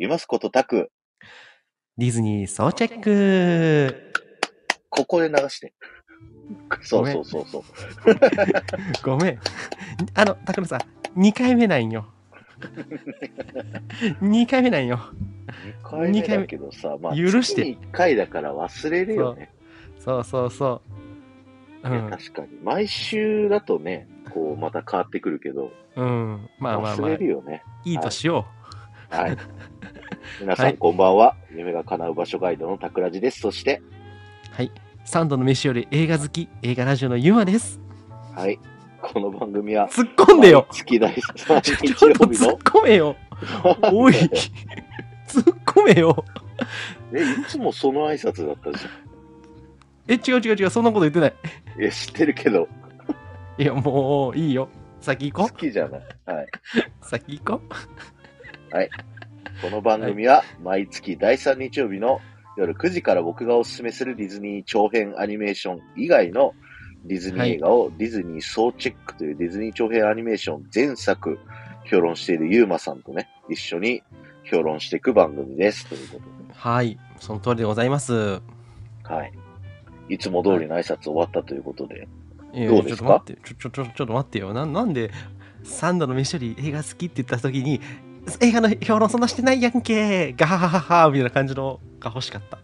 ゆますことたく、ディズニー総チェックここで流して。そうそうそうそう。ごめん。あの、高野さん、2回目なんよ。2回目なんよ。2回目だけどさ、まあ、許して月に1回だから忘れるよね。そうそうそう。ういやん。確かに。毎週だとね、こう、また変わってくるけど、うん。まあまあ忘まあ、いれるよね。いとしよはい。皆さん、はいこんばんは。夢が叶う場所ガイドの桜地です。そして、う。はい。サンドの飯より映画好き、映画ラジオのゆまです。はい。この番組は、突っ込んでよ毎月第3ちょ日ちょっと突っ、込めよおい突っ込めよ え、いつもその挨拶だったじえ、違う違う違う、そんなこと言ってない。ゃん。いや、知ってるけど、いや、もう、いいよ。先行好こきじゃない。はい。う。先行ここの番組は毎月第3日曜日の夜9時から僕がおすすめするディズニー長編アニメーション以外のディズニー映画をディズニー総チェックというディズニー長編アニメーション全作評論しているゆうまさんとね、一緒に評論していく番組です。ということう。はい。その通りでございます。で。はい。いつも通りの挨拶終わったということで。いやどうですか？ちょっと待って、ちょ、ちょ、ちょ、ちょっと待ってよ。ななんで、サンドの飯より映画好きって言った時に、映画の評論そんなしてないやんけガハハハハみたいな感じのが欲しかった。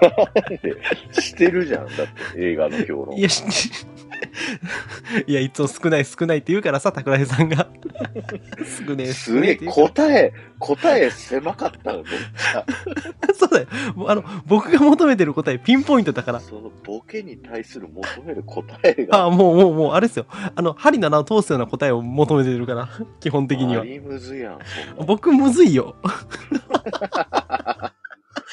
でしてるじゃん。だって映画の評論い。や、しいや、いつも少ない少ないって言うからさ、桜井さんが。少ねえ、すげえ答え、答え狭かったの、めっちゃ。そうだよ。あの、僕が求めてる答え、ピンポイントだから。そのボケに対する求める答えがあ、もう、もう、もう、あれですよ。あの、針の穴を通すような答えを求めてるから、基本的にはマ。リムズやん。僕、むずいよ。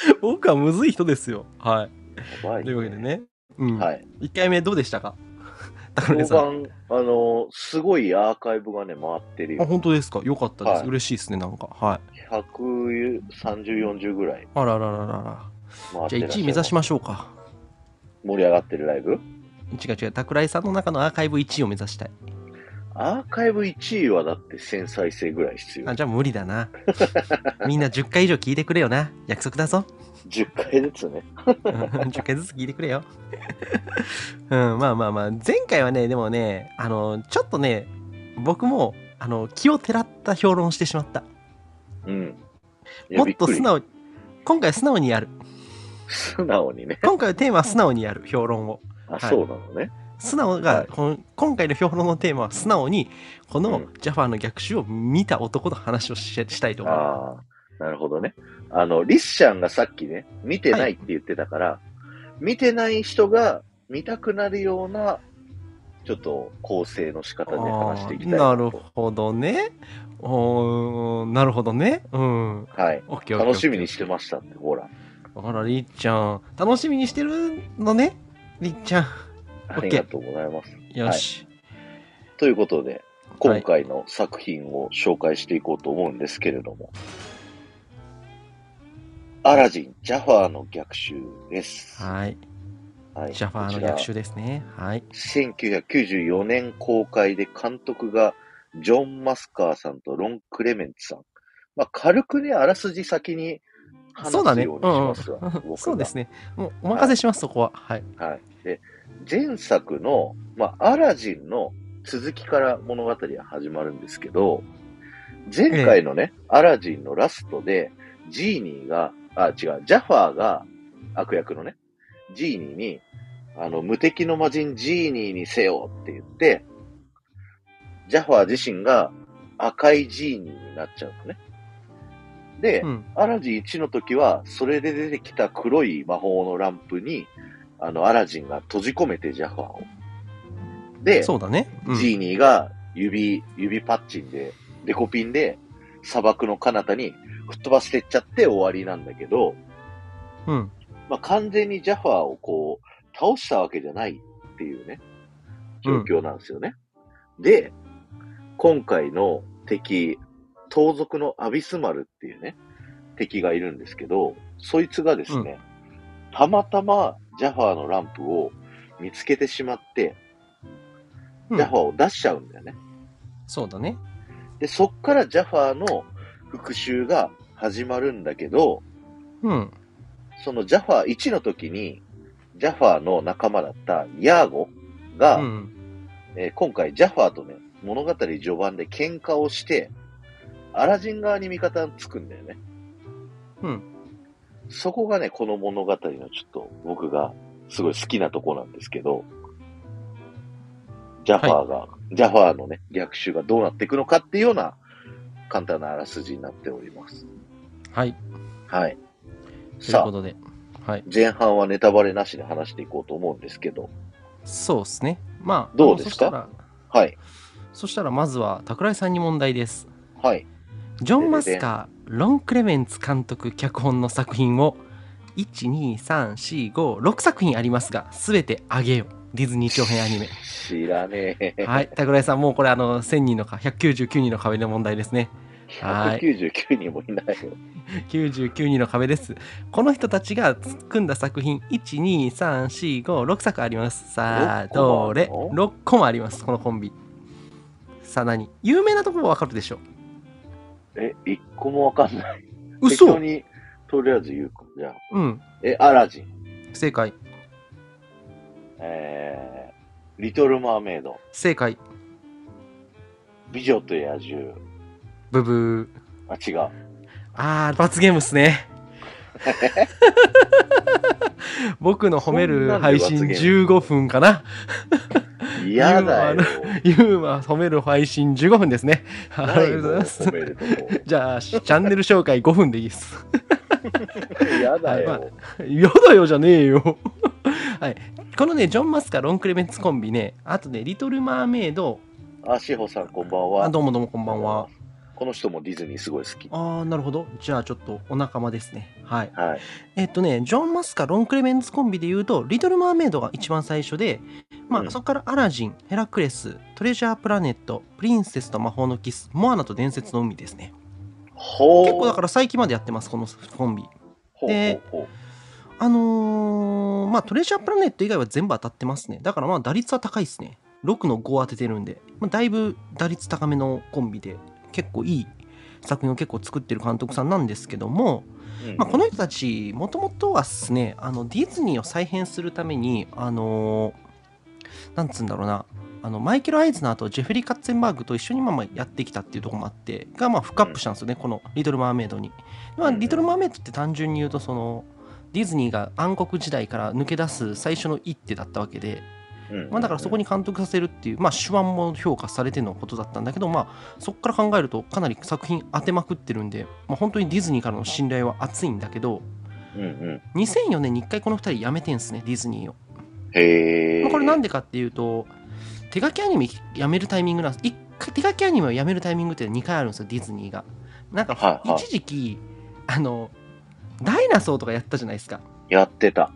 僕はむずい人ですよ。はい。いというわけで。ね。うん。はい。1回目どうでしたか？高さん。判、あの、すごいアーカイブがね、回ってるあ、よ。本当ですか？よかったです。はい嬉しいですね、なんか。はい。130、40ぐらいあららららら。じゃあ回ってらっしゃ1位目指しましょうか。盛り上がってるライブ？違う違う。桜井さんの中のアーカイブ1位を目指したい。アーカイブ1位はだって1000再生ぐらい必要あ、。じゃあ無理だな。みんな10回以上聞いてくれよな。約束だぞ。10回ずつね。うん10回ずつ聞いてくれよ。うん、まあまあまあ、前回はね、でもね、あの、ちょっとね、僕も、あの、気をてらった評論をしてしまった。うん。もっと素直に、今回は素直にやる。素直にね。今回はテーマは素直にやる、評論を。あ、はいそうなのね。素直が、はいこの今回の評論のテーマは素直に、このうんジャファーの逆襲を見た男の話をししたいと思う。ああ、なるほどね。あの、リッシャンがさっきね、見てないって言ってたから、見てない人が見たくなるような、ちょっと構成の仕方で話していきたいなとるほどね。おーなるほどね。うん。はい。楽しみにしてましたって、ほら。あら、りっちゃん。楽しみにしてるのねりっちゃん。ありがとうございます。よし。ということで、今回の作品を紹介していこうと思うんですけれども、アラジン、ジャファーの逆襲です。はい。はいジャファーの逆襲ですね。はい。1994年公開で監督がジョン・マスカーさんとロン・クレメンツさん。まあ、軽くね、あらすじ先に話。すようにしますわ。うんうん僕がそうですね。もうお任せします、そこは。はい。はい。で、前作の、まあ、アラジンの続きから物語は始まるんですけど、前回のね、アラジンのラストで、ジーニーが、あ、違う、ジャファーが、悪役のね、ジーニーに、あの、無敵の魔人ジーニーにせよって言って、ジャファー自身が赤いジーニーになっちゃうのね。で、うん。アラジン1の時は、それで出てきた黒い魔法のランプに、あの、アラジンが閉じ込めてジャファーを。で、そうだね。うんジーニーが指、指パッチンで、デコピンで、砂漠の彼方に吹っ飛ばしてっちゃって終わりなんだけど、うん。まあ、完全にジャファーをこう、倒したわけじゃないっていうね、状況なんですよね。で、今回の敵、盗賊のアビスマルっていうね、敵がいるんですけど、そいつがですね、たまたまジャファーのランプを見つけてしまって、うんジャファーを出しちゃうんだよね。そうだね。で、そっからジャファーの復讐が始まるんだけど、うん。そのジャファー1の時に、ジャファーの仲間だったヤーゴが、うん。えー今回ジャファーとね、物語序盤で喧嘩をして、アラジン側に味方がつくんだよね。うん。そこがね、この物語のちょっと僕がすごい好きなとこなんですけど、ジャファーが、ジャファーのね、逆襲がどうなっていくのかっていうような簡単なあらすじになっております。はい。はい。というさあ、ことで。はい。前半はネタバレなしで話していこうと思うんですけど、そうですね。まあ、どうですか？はい。そしたらまずは、桜井さんに問題です。はい。ジョン・マスカー、ロン・クレメンツ監督脚本の作品を、1、2、3、4、5、6作品ありますが、すべてあげよう。ディズニー長編アニメ。知らねえ。はい。桜井さん、もうこれ、あの、1000人のか、199人の壁の問題ですね。はい199人もいないよ。99人の壁です。この人たちが組んだ作品、1、2、3、4、5、6作あります。さあ、6個もどれあるの ?6 個もあります、このコンビ。さあ、何？有名なところはわかるでしょえ、一個もわかんない。う。適当嘘に、とりあえず言うか。じゃあ。うん。え、アラジン。正解。えー、リトル・マーメイド。正解。美女と野獣。ブブー。あ、違う。あー、罰ゲームっすね。僕の褒める配信そんなんで罰ゲ15分かな？嫌だよ。ユーマ褒める配信15分ですね。ありがとうございます。じゃあ、チャンネル紹介5分でいいです。嫌だはいよ。やだよじゃねえよ。はい。このね、ジョン・マスカ、ロン・クレメンツコンビね、あとね、リトル・マーメイド、あ、しほさんこんばんは。あどうもどうもこんばんは。。この人もディズニーすごい好き。あー、なるほど。じゃあちょっとお仲間ですね。はい。はい。えっとね、ジョン・マスカ、ロン・クレメンツコンビで言うと、リトル・マーメイドが一番最初で、まあ、うんそこからアラジン、ヘラクレス、トレジャー・プラネット、プリンセスと魔法のキス、モアナと伝説の海ですね。ほう。結構だから最近までやってます、このコンビ。ほうでほうほあのーまあ、トレジャープラネット以外は全部当たってますね。だからまあ、打率は高いですね。6の5当ててるんで、まあ、だいぶ打率高めのコンビで、結構いい作品を結構作ってる監督さんなんですけども、まあ、この人たち、もともとはですね、あのディズニーを再編するために、あのーなんつうんだろうな、あのマイケル・アイズナーとジェフリー・カッツェンバーグと一緒にまあまあやってきたっていうところもあって、がまあフックアップしたんですよね、このリトル・マーメイドに。まあ、うんリトル・マーメイドって単純に言うと、その、ディズニーが暗黒時代から抜け出す最初の一手だったわけで、うんまあ、だからそこに監督させるっていう、まあ、手腕も評価されてのことだったんだけど、まあ、そこから考えるとかなり作品当てまくってるんで、まあ、本当にディズニーからの信頼は厚いんだけどうんうん。2004年に1回この2人辞めてんすねディズニーを、へこれなんでかっていうと手書きアニメ辞めるタイミングなんです。一回手書きアニメを辞めるタイミングって2回あるんですよディズニーが。なんかはいはい。一時期あのダイナソーとかやったじゃないですか。やってた。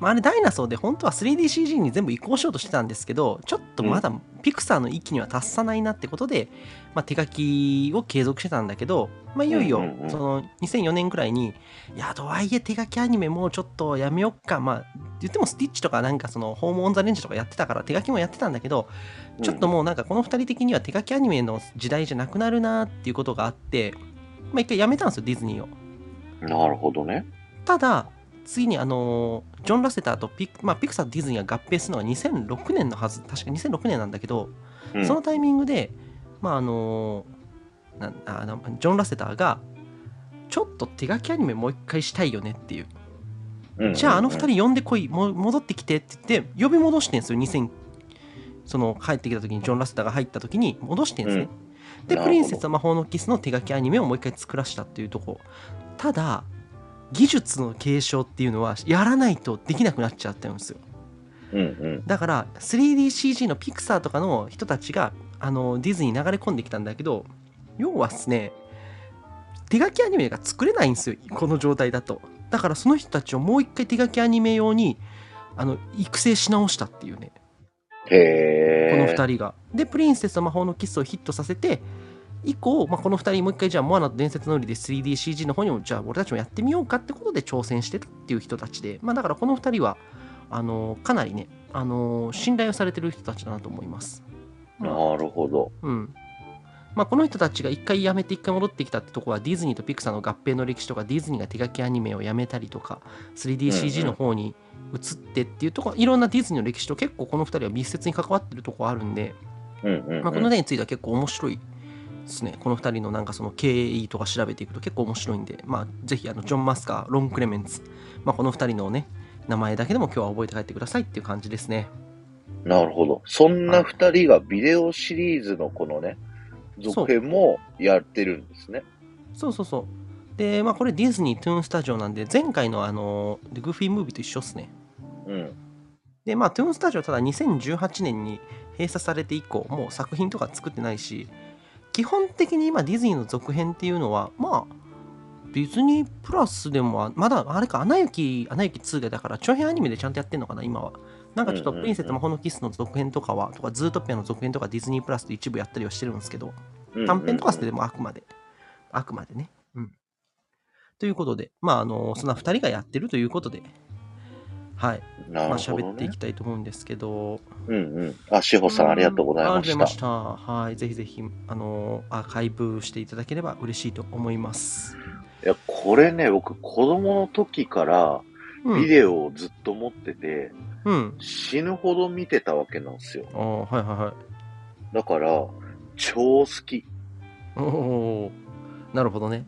まあ、あれダイナソーで本当は 3DCG に全部移行しようとしてたんですけどちょっとまだピクサーの域には達さないなってことで、まあ、手書きを継続してたんだけど、まあ、いよいよその2004年くらいにいやとはいえ手書きアニメもうちょっとやめよっかまあ言ってもスティッチとかなんかそのホームオンザレンジとかやってたから手書きもやってたんだけどちょっともうなんかこの2人的には手書きアニメの時代じゃなくなるなっていうことがあって、まあ、一回やめたんですよディズニーを。なるほどね。ただ次にあのジョン・ラセターとピク,、まあ、ピクサーとディズニーが合併するのが2006年のはず確か2006年なんだけど、うん。そのタイミングで、まああのなんあのジョン・ラセターがちょっと手書きアニメもう一回したいよねっていう、うん。うんじゃああの二人呼んでこいもう戻ってきてって言って呼び戻してんですよ2000その帰ってきた時にジョン・ラセターが入った時に戻してんですね、でなるほど。プリンセスと魔法のキスの手書きアニメをもう一回作らせたっていうとこ。ただ技術の継承っていうのはやらないとできなくなっちゃったんですようんうん。だから 3DCG のピクサーとかの人たちがあのディズニーに流れ込んできたんだけど要はですね手書きアニメが作れないんですよこの状態だとだからその人たちをもう一回手書きアニメ用にあの育成し直したっていうね。この2人が。で、プリンセスと魔法のキスをヒットさせて、以降、まあ、この2人もう一回じゃあモアナと伝説の売りで 3DCG の方にもじゃあ俺たちもやってみようかってことで挑戦してたっていう人たちで、まあ、だからこの2人はあのかなりね、あの信頼をされてる人たちだなと思います。なるほど。うん。まあ、この人たちが一回辞めて一回戻ってきたってとこはディズニーとピクサーの合併の歴史とかディズニーが手書きアニメをやめたりとか 3DCG の方に移ってっていうとこいろんなディズニーの歴史と結構この2人は密接に関わってるとこあるんで、まあ、この例については結構面白いですね。この2人のなんかその経緯とか調べていくと結構面白いんで、まあ、ぜひあのジョン・マスカー、ロン・クレメンツ、まあ、この2人のね、名前だけでも今日は覚えて帰ってくださいっていう感じですね。なるほど。そんな二人がビデオシリーズのこのね、続編もやってるんですね。そうそうそう。で、まあこれディズニー・トゥーンスタジオなんで、前回のあの、グーフィームービーと一緒っすね。うん。で、まあトゥーンスタジオただ2018年に閉鎖されて以降、もう作品とか作ってないし、基本的に今ディズニーの続編っていうのは、まあ、ディズニープラスでも、まだあれか、アナ雪、アナ雪2がだから、長編アニメでちゃんとやってんのかな、今は。なんかちょっと、プリンセス魔法のキスの続編とかは、とか、ズートピアの続編とか、ディズニープラスで一部やったりはしてるんですけど、短編とかしてでもあくまで、あくまでね。うん。ということで、まあ、あの、そんな2人がやってるということで、はい。なまあ、喋っていき。たいと思うんですけど、うんうん。あ、しほさんありがとうございましたありがとうございま。した。はい。ぜひぜひ、あの、アーカイブしていただければ嬉しいと思います。いや、これね、僕、子供の時からうん。ビデオをずっと持ってて、うん。死ぬほど見てたわけなんですよ。ああ、はいはいはい。だから、超好き。おおーなるほどね。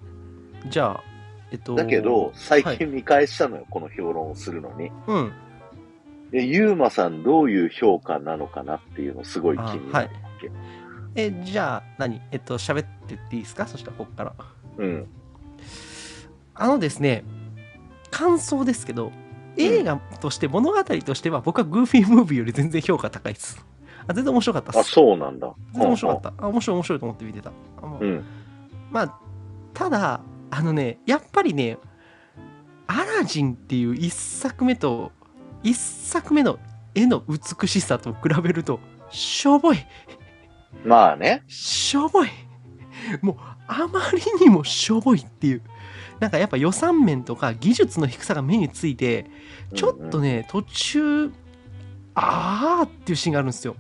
じゃあ、えっと。だけど、最はい近見返したのよ、この評論をするのに。うん。で、ゆうまさんどういう評価なのかなっていうのすごい気になるわけ。え、じゃあ何、えっと、喋ってっていいですか？そしたら、ここから。うん。あのですね、感想ですけど、映画として、物語としては、僕はグーフィームービーより全然評価高いです。あ全然面白かったっあ、す。そうなんだ。全然面白かった。あ面白い面白いと思って見てた。ううん。まあ、ただ、あのね、やっぱりね、アラジンっていう一作目と、一作目の絵の美しさと比べると、しょぼい。まあね。しょぼい。もう、あまりにもしょぼいっていう。なんかやっぱ予算面とか技術の低さが目について、ちょっとね、途中、あーっていうシーンがあるんですよ。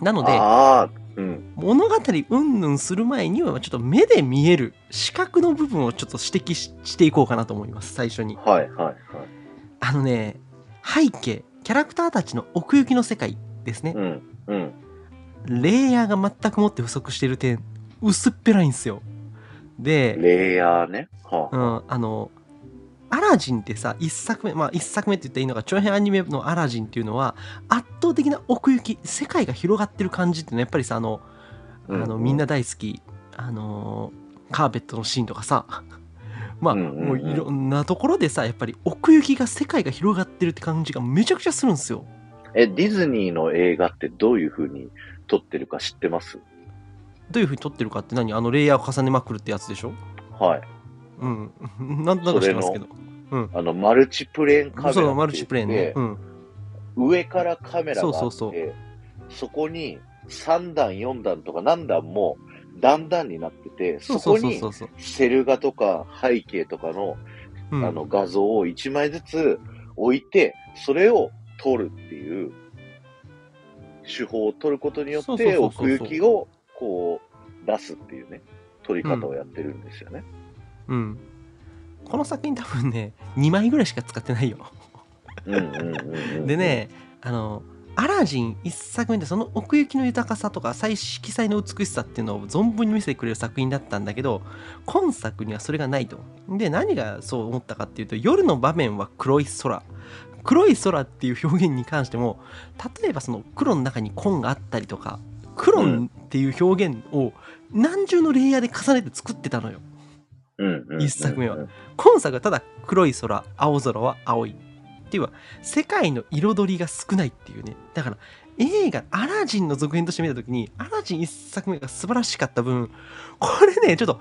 なので、ああ、うん。物語うんぬんする前にはちょっと目で見える視覚の部分をちょっと指摘ししていこうかなと思います最初にはいはいはい。あのね背景キャラクターたちの奥行きの世界ですねうん。うん。レイヤーが全くもって不足している点薄っぺらいんですよで、レイヤーね。はあ、うん、あのアラジンってさ一作目まあ一作目って言ったらいいのが長編アニメのアラジンっていうのは圧倒的な奥行き世界が広がってる感じっていうのはやっぱりさあのあの、みんな大好き、あのーカーペットのシーンとかさ、まあ、うんうんうんもういろんなところでさ、やっぱり奥行きが、世界が広がってるって感じがめちゃくちゃするんですよ。え、ディズニーの映画ってどういう風に撮ってるか知ってます？どういう風に撮ってるかって何？あの、レイヤーを重ねまくるってやつでしょ？はい。うん。なんとなく知ってますけど。あの、マルチプレーンカメラそう、マルチプレーンね。うん。上からカメラがあって、そうそうそこに3段、4段とか何段も段々になってて、そこに。セル画とか背景とかの,、うん、あの画像を1枚ずつ置いて、それを撮るっていう手法を取ることによって奥行きをこう出すっていうね、撮り方をやってるんですよね。うん。この作品多分ね、2枚ぐらいしか使ってないよ。うんうんうんうん。で、ね、あの、アラジン一作目でその奥行きの豊かさとか彩色彩の美しさっていうのを存分に見せてくれる作品だったんだけど今作にはそれがないと。で何がそう思ったかっていうと夜の場面は黒い空黒い空っていう表現に関しても例えばその黒の中に紺があったりとか黒っていう表現を何重のレイヤーで重ねて作ってたのよ。うんうんうんうん一作目は。今作はただ黒い空青空は青いっては世界の彩りが少ないっていうね。だから映画アラジンの続編として見た時にアラジン一作目が素晴らしかった分これねちょっと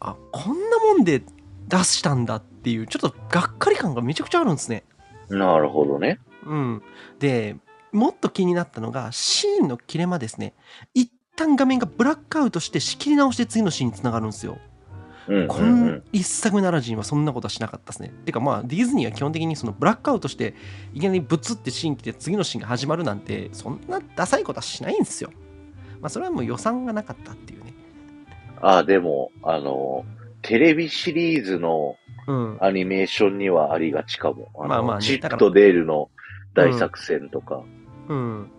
あこんなもんで出したんだっていうちょっとがっかり感がめちゃくちゃあるんですね。なるほどね。うん。でもっと気になったのがシーンの切れ間ですね。一旦画面がブラックアウトして仕切り直して次のシーンにつながるんですようんこうんうんん一作目のアラジンはそんなことはしなかったですね。てかまあディズニーは基本的にそのブラックアウトしていきなりブツってシーン来て次のシーンが始まるなんてそんなダサいことはしないんですよ。まあそれはもう予算がなかったっていうね。あ、でも、あの、テレビシリーズのうん。アニメーションにはありがちかも。のまあまあねチップとデールの大作戦とか。うん。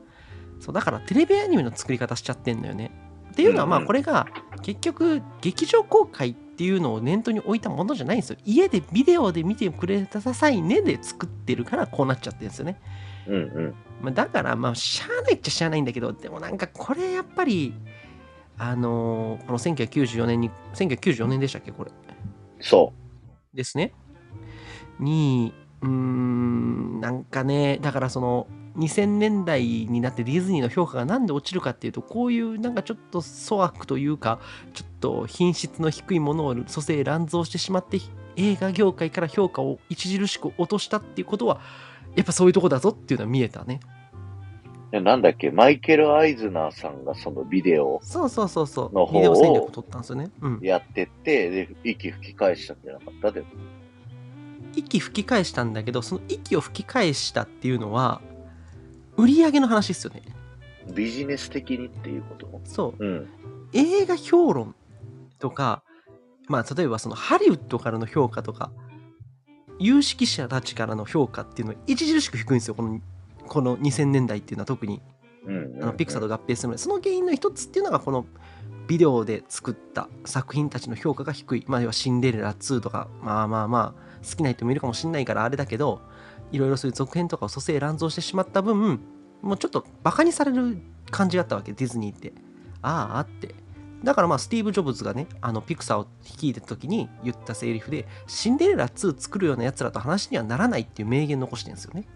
そう、だからテレビアニメの作り方しちゃってんだよね。っていうのは、うんうんまあこれが結局劇場公開っていうのを念頭に置いたものじゃないんですよ。家でビデオで見てくれたさいねで作ってるからこうなっちゃってるんですよね。うんうん。まあ、だからまあしゃあないっちゃしゃあないんだけどでもなんかこれやっぱりあのーこの1994年に1994年でしたっけこれそですねにうーんなんかねだからその2000年代になってディズニーの評価がなんで落ちるかっていうとこういうなんかちょっと粗悪というかちょっと品質の低いものを蘇生乱造してしまって映画業界から評価を著しく落としたっていうことはやっぱそういうとこだぞっていうのは見えたね。なんだっけ、マイケル・アイズナーさんがそのビデオをそうそうそうその方をう。ビデオ戦略を取ったんですよね。うん。やってって、で、息吹き返したんじゃなかった？でも。息吹き返したんだけどその息を吹き返したっていうのは売り上げの話ですよね。ビジネス的にっていうことそう。うん。映画評論とかまあ例えばそのハリウッドからの評価とか有識者たちからの評価っていうのは著しく低いんですよ。このこの2000年代っていうのは特に。あのピクサーと合併するのでその原因の一つっていうのがこのビデオで作った作品たちの評価が低い。まあ要はシンデレラ2とかまあまあまあ好きな人もいるかもしれないからあれだけどいろいろそういう続編とかを蘇生乱造してしまった分もうちょっとバカにされる感じがあったわけディズニーって。ああって。だからまあスティーブ・ジョブズがねあのピクサーを率いてた時に言ったセリフでシンデレラ2作るようなやつらと話にはならないっていう名言残してるんですよね。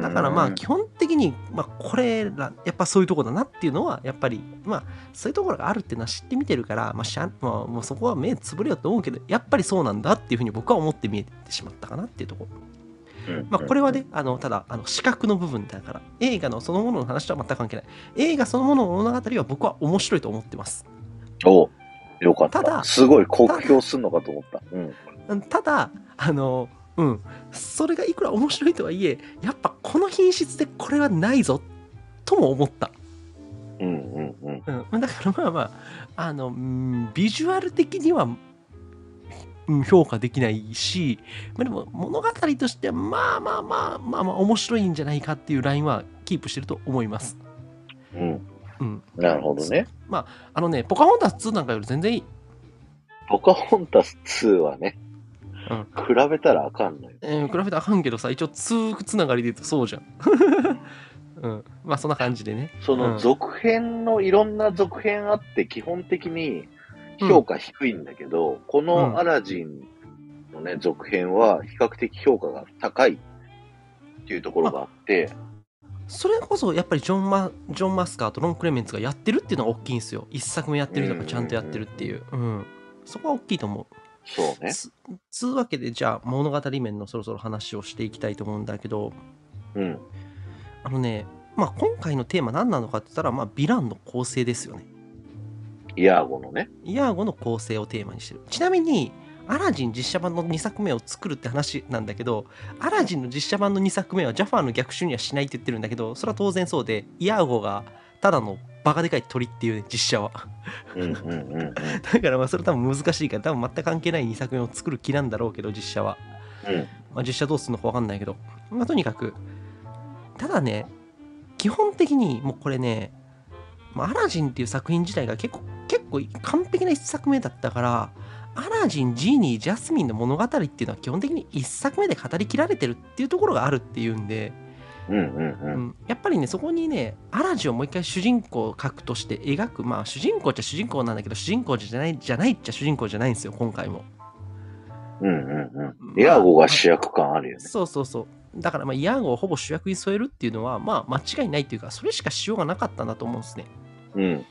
だからまあ基本的に、まあ、これらやっぱそういうとこだなっていうのはやっぱりまあそういうところがあるっていうのは知ってみてるから、まあしゃまあ、もうそこは目つぶれようと思うけどやっぱりそうなんだっていうふうに僕は思って見えてしまったかなっていうところ。まあ、これはね、あのただあの視覚の部分だから映画のそのものの話とは全く関係ない映画そのものの物語は僕は面白いと思ってますおよかった。ただすごい酷評すんのかと思った。うん。うんただあのうんそれがいくら面白いとはいえやっぱこの品質でこれはないぞとも思ったうんうんうん。うん、だからまあまあ、あの、うんビジュアル的には、うん評価できないし、まあ、でも物語としてはまあまあまあまあまあ面白いんじゃないかっていうラインはキープしてると思います。うん。うん。なるほどね。まああのね、ポカホンタス2なんかより全然いい。ポカホンタス2はね、うん比べたらあかんのよ。えー比べてあかんけどさ、一応2つながりで言うとそうじゃん。うん。まあそんな感じでね。その続編のいろんな続編あって基本的に評価低いんだけど、こうんのアラジンのね、続編は比較的評価が高いっていうところがあって、それこそやっぱりジョンマジョン・マスカーとロン・クレメンツがやってるっていうのが大きいんですよ。一作目やってるとかちゃんとやってるっていう。うん。そこは大きいと思う。そうね。つつうわけでじゃあ物語面のそろそろ話をしていきたいと思うんだけどうん。あのねまあ今回のテーマ何なのかって言ったらまあヴィランの構成ですよねイヤーゴのね。イヤーゴの構成をテーマにしてるちなみにアラジン実写版の2作目を作るって話なんだけどアラジンの実写版の2作目はジャファーの逆襲にはしないって言ってるんだけどそれは当然そうでイヤーゴがただのバカでかい鳥っていうね実写は。だからまあそれ多分難しいから多分全く関係ない2作目を作る気なんだろうけど実写はうん。まあ、実写どうするのか分かんないけど、まあ、とにかくただね基本的にもうこれね、まあ、アラジンっていう作品自体が結構結構完璧な一作目だったからアラジンジーニージャスミンの物語っていうのは基本的に一作目で語りきられてるっていうところがあるっていうんで、うんうんやっぱりねそこにねアラジンをもう一回主人公格として描くまあ主人公っちゃ主人公なんだけど主人公じゃないじゃないっちゃ主人公じゃないんですよ今回も。うんうんうん。イヤーゴが主役感あるよね。そうそうそう。だから、まあ、イヤーゴをほぼ主役に添えるっていうのは、まあ、間違いないというか、それしかしようがなかったんだと思うんですね。うん。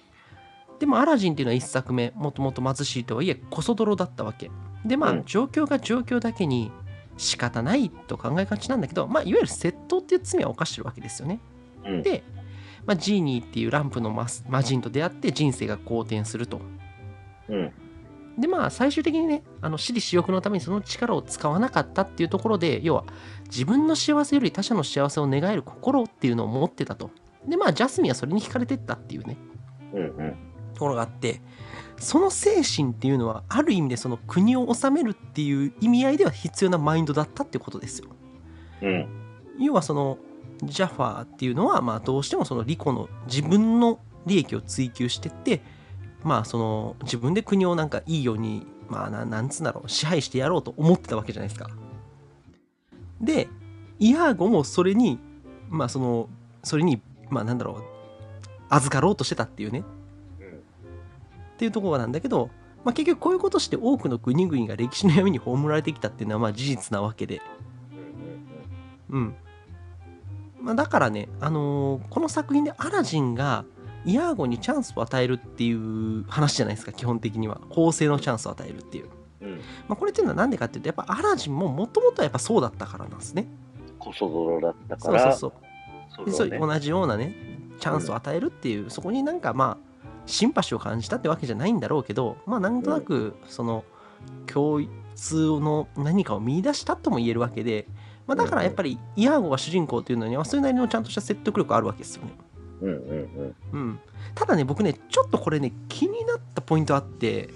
でも、アラジンっていうのは一作目、もともと貧しいとはいえ、こそ泥だったわけ。で、まあうん、状況が状況だけに仕方ないと考えがちなんだけど、まあ、いわゆる窃盗っていう罪は犯してるわけですよね。うん。で、まあ、ジーニーっていうランプのマス魔人と出会って人生が好転すると。うん。でまあ最終的にねあの私利私欲のためにその力を使わなかったっていうところで要は自分の幸せより他者の幸せを願える心っていうのを持ってたとでまあジャスミンはそれに惹かれてったっていうねうんうん。ところがあってその精神っていうのはある意味でその国を治めるっていう意味合いでは必要なマインドだったっていうことですよ。うん。要はそのジャファーっていうのはまあどうしてもそのリコの自分の利益を追求してってまあその自分で国をなんかいいようにまあななんつうんだろう支配してやろうと思ってたわけじゃないですか。でイヤーゴもそれにまあそのそれにまあなんだろう預かろうとしてたっていうねうん。っていうところなんだけど、まあ、結局こういうことして多くの国々が歴史の闇に葬られてきたっていうのはまあ事実なわけで、うん。まあ、だからね、あのーこの作品でアラジンがイヤーゴにチャンスを与えるっていう話じゃないですか基本的には。公正のチャンスを与えるっていう、うん。うん。まあ、これっていうのはなんでかっていうとやっぱアラジンももともとはやっぱそうだったからなんですね。こそ泥だったそうから、そうそうでそれをね。そう同じようなねチャンスを与えるっていう、そこになんかまあシンパシーを感じたってわけじゃないんだろうけどまあなんとなくその共通の何かを見出したとも言えるわけで、まあ、だからやっぱりイヤーゴが主人公っていうのにはそれなりのちゃんとした説得力あるわけですよね。うんうんうん。うん、ただね僕ねちょっとこれね気になったポイントあって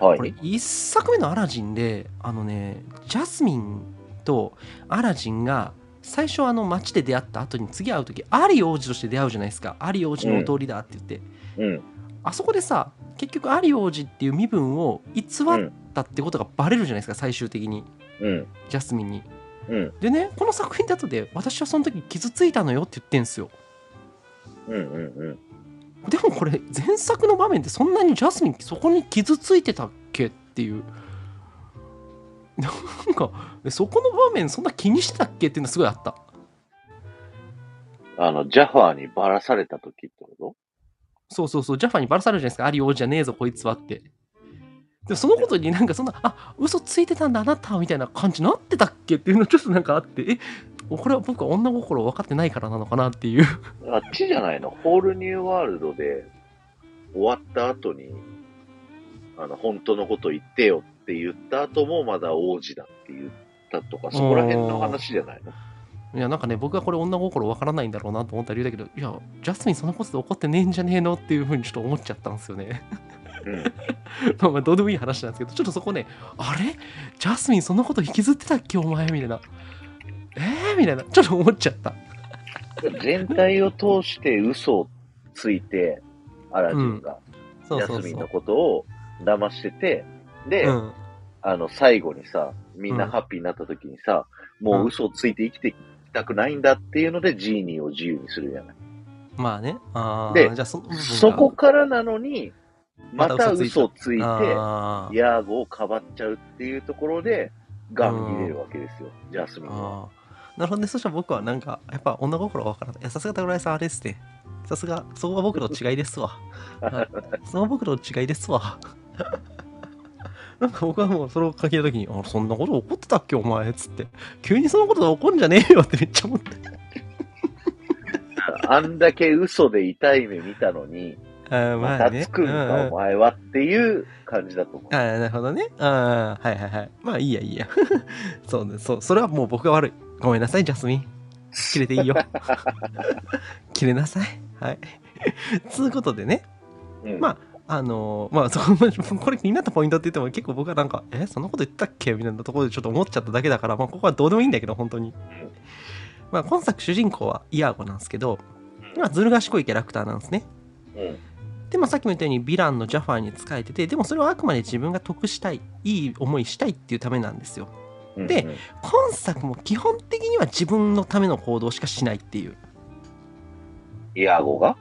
はい。これ1作目のアラジンであのねジャスミンとアラジンが最初あの街で出会った後に次会う時アリ王子として出会うじゃないですかアリ王子のお通りだって言って、うん。あそこでさ結局アリ王子っていう身分を偽ったってことがバレるじゃないですか最終的にうん。ジャスミンにうん。でねこの作品だとで私はその時傷ついたのよって言ってんすようんうんうん。でもこれ前作の場面でそんなにジャスミンそこに傷ついてたっけっていうなんかえそこの場面そんな気にしてたっけっていうのすごいあったあの、ジャファーにばらされた時ってこそうそうそう。ジャファにバラされるじゃないですか。アリ王子じゃねえぞこいつはって。でそのことになんかそんなあ嘘ついてたんだあなたみたいな感じになってたっけっていうのちょっとなんかあって。えこれは僕は女心分かってないからなのかなっていう。あっちじゃないの？ホールニューワールドで終わった後に、あの、本当のこと言ってよって言った後もまだ王子だって言ったとか、そこら辺の話じゃないの？いやなんかね僕はこれ女心分からないんだろうなと思った理由だけどいやジャスミンそんなことで怒ってねえんじゃねえのっていうふうにちょっと思っちゃったんですよね。うん。まあまあどうでもいい話なんですけどちょっとそこねあれ？ジャスミンそんなこと引きずってたっけお前？みたいな。えー、みたいな。ちょっと思っちゃった。全体を通して嘘をついて、アラジンが、ジャスミンのことを騙してて、で、うん。あの、最後にさ、みんなハッピーになった時にさ、もう嘘をついて生きてたくないんだっていうので、ジーニーを自由にするじゃない。まあね。あー。でじゃあそそこからなのに、また嘘をついて、ヤーゴをかばっちゃうっていうところで、ガン見れるわけですよ、ジャスミンは。なるほどね。そしたら僕はなんかやっぱ女心が分からないいやさすが桜井さんあれですね。さすがそこが僕の違いですわ。は いそこが僕の違いですわなんか僕はもうそれを書きた時に「あそんなこと怒ってたっけお前」っつって急にそのことで怒んじゃねえよってめっちゃ思って あんだけ嘘で痛い目見たのに、あーままあねたつくんか、お前はっていう感じだと思う。あーなるほどね。ああ、はいはいはい。まあいいやいいや。そうね、そう、それはもう僕が悪い。ごめんなさい、ジャスミン。切れていいよ。切れなさい。はい。つうことでね、うんまあのーまあそこ、これ気になったポイントって言っても結構僕はなんか、え、そんなこと言ったっけみたいなところでちょっと思っちゃっただけだから、まあここはどうでもいいんだけど、本当に。まあ今作主人公はイヤーゴなんですけど、まあずる賢いキャラクターなんですね。うん。で、まあ、さっきも言ったようにヴィランのジャファーに仕えててでもそれはあくまで自分が得したいいい思いしたいっていうためなんですようん。でうん今作も基本的には自分のための行動しかしないっていう、ヤーゴが？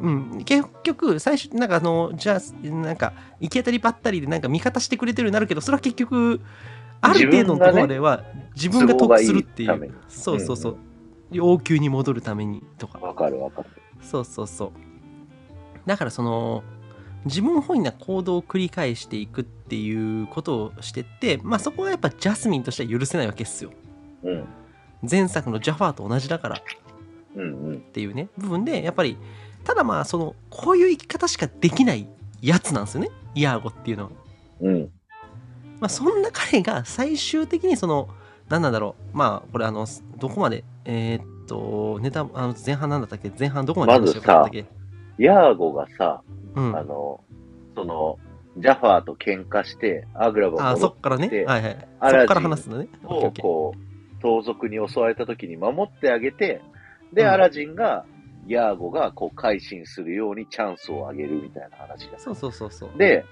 うん、結局最初なんかあのじゃあなんか行き当たりばったりでなんか味方してくれてるようになるけどそれは結局ある程度のところまでは自分が得するっていうそうそうそう、要求に戻るためにとかわかるわかる。そうそうそう。だからその自分本位な行動を繰り返していくっていうことをしてって、まあそこはやっぱジャスミンとしては許せないわけですよ。うん。前作のジャファーと同じだからっうんうん。ていうね、部分でやっぱり、ただまあその、こういう生き方しかできないやつなんですよね、イヤーゴっていうのは。うん。まあそんな彼が最終的にその、何なんだろう、まあこれあの、どこまで、えーっと、ネタ、あの前半なんだったっけ？前半どこまで話してよかったっけ、ヤーゴがさ、うん。あの、その、ジャファーと喧嘩して、アグラバあ、そ戻っからね。ではいはい。そっから話すのね。をこう、盗賊に襲われた時に守ってあげて、で、うんアラジンが、ヤーゴがこう改心するようにチャンスをあげるみたいな話だ。そうそうそうそう。で、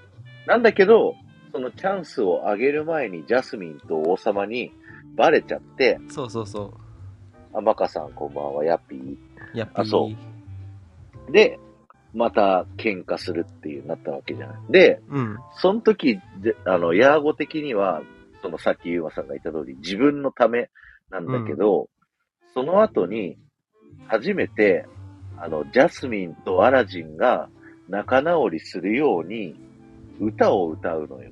なんだけど、そのチャンスをあげる前にジャスミンと王様にバレちゃって、そうそうそあ、マカさんこんばんは、ヤッピー。う。やっぱり。あそうで、また喧嘩するっていうなったわけじゃない。で、うん。その時、であの、ヤーゴ的には、そのさっきユーマさんが言った通り、自分のためなんだけど、その後に、初めて、あの、ジャスミンとアラジンが仲直りするように、歌を歌うのよ。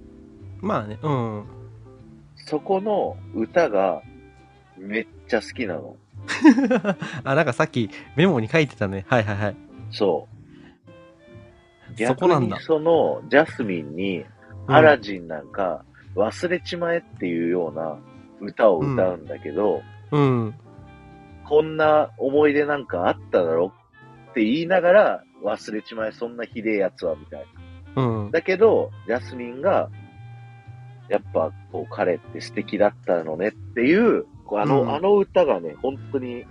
まあね、うん。そこの歌が、めっちゃ好きなの。あ、なんかさっきメモに書いてたね。はいはいはい。そう。逆にその、ジャスミンに、アラジンなんか、忘れちまえっていうような歌を歌うんだけど、うん。こんな思い出なんかあっただろ？って言いながら、忘れちまえ、そんなひでえやつは、みたいな。うん。だけど、ジャスミンが、やっぱ、こう、彼って素敵だったのねっていう、こうあの、うんあの歌がね、本当に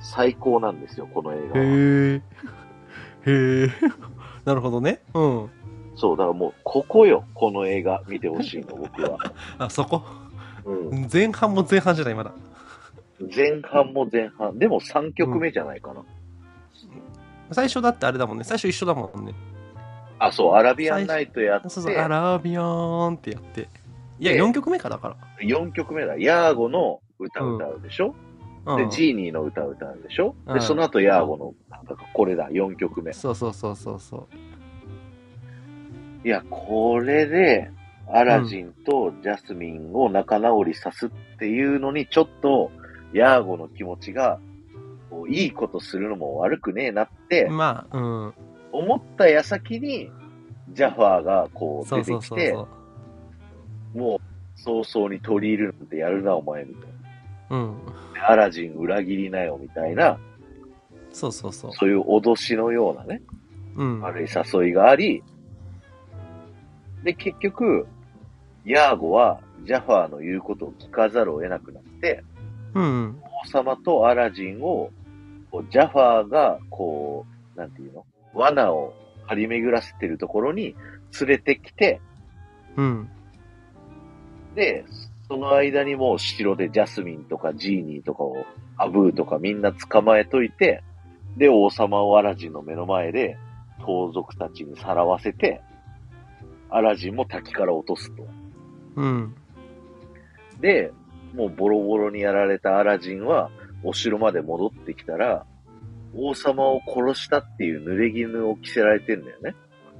最高なんですよ、この映画は。へえ。へえ。なるほどね。うん。そう、だからもう、ここよ、この映画、見てほしいの、僕は。あ、そこ？うん。前半も前半じゃない、まだ。前半も前半。でも3曲目じゃないかな。最初だってあれだもんね。最初一緒だもんね。あ、そう、アラビアンナイトやって、そうそう、アラビアンってやって。いや、で4曲目かだから。4曲目だ。ヤーゴの歌歌うでしょ、で、うん。ジーニーの歌歌うでしょ、うんで、その後ヤーゴの、なんかこれだ、4曲目。そうそうそうそうそう。いや、これで、アラジンとジャスミンを仲直りさすっていうのに、ちょっと、ヤーゴの気持ちが、こういいことするのも悪くねえなって、まあ、うん。思った矢先に、ジャファーがこう出てきて。もう早々に取り入れるなんてやるな、お前、みたいうん。な。アラジン裏切りなよ、みたいな、そうそうそう。そういう脅しのようなね、うん。悪い誘いがあり、で、結局、ヤーゴはジャファーの言うことを聞かざるを得なくなって、うん。王様とアラジンを、こうジャファーが、こう、なんていうの？罠を張り巡らせてるところに連れてきて、うん。で、その間にもう城でジャスミンとかジーニーとかを、アブーとかみんな捕まえといて、で、王様をアラジンの目の前で盗賊たちにさらわせて、アラジンも滝から落とすと。うん。で、もうボロボロにやられたアラジンは、お城まで戻ってきたら、王様を殺したっていう濡れ衣を着せられてんだよね。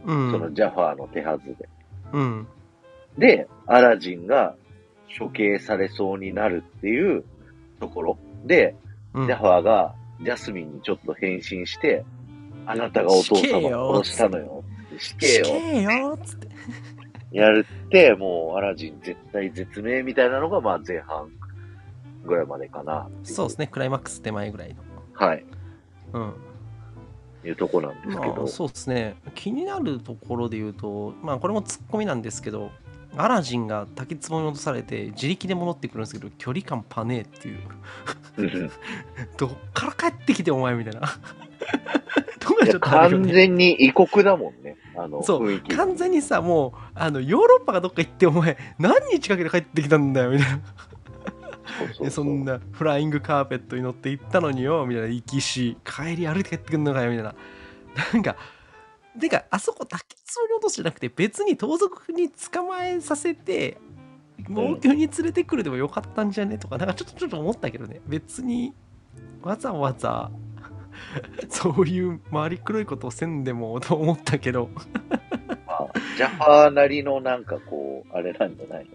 うん。そのジャファーの手はずで。うん。で、アラジンが処刑されそうになるっていうところで、うんジャファーがジャスミンにちょっと変身して、あなたがお父様を殺したのよ。死刑よ。死刑よっつって。やるって、もうアラジン絶対絶命みたいなのが、まあ前半ぐらいまでかなそうですね、クライマックス手前ぐらいの。はい。うん。いうとこなんですけど。まあ、そうですね。気になるところで言うと、まあ、これもツッコミなんですけど、アラジンが滝壺に落とされて自力で戻ってくるんですけど、距離感パネーっていう。う んどっから帰ってきてお前みたいな。とかいやちょっとあるよ完ね。全に異国だもんね。あの、そう雰囲気。完全にさ、もう、あの、ヨーロッパがどっか行って、お前、何日かけて帰ってきたんだよ、みたいな。でそんなフライングカーペットに乗って行ったのによみたいな。行きし帰り歩いて帰ってくるのかよみたいな。なんかてかあそこ滝壺に落とすじゃなくて別に盗賊に捕まえさせて猛犬に連れてくるでもよかったんじゃね？とかなんかちょっとちょっと思ったけどね。別にわざわざ そういう回りくどいことをせんでもと思ったけど。まあ、ジャファーなりのなんかこう、あれなんじゃない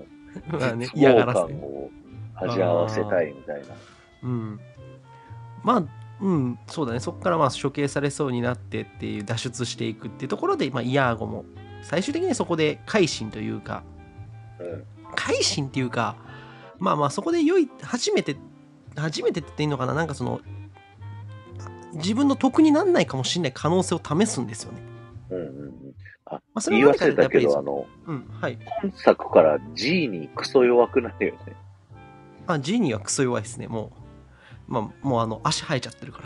の？まあね絶嫌がらせを味わわせたいみたいな。うんまあうんそうだねそこからまあ処刑されそうになってっていう脱出していくっていうところで、まあ、イヤーゴも最終的にそこで改心というかうん。改心っていうかまあまあそこで良い初めて初めてって言っていいのかな？なんかその自分の得になんないかもしれない可能性を試すんですよねうんうんうん。あ、まあ、それ言いも忘れたけど、ああの、うん、はい。本作から G にクソ弱くなるよね。あ、ジーニーはクソ弱いですね、もう。まあ、もうあの、足生えちゃってるか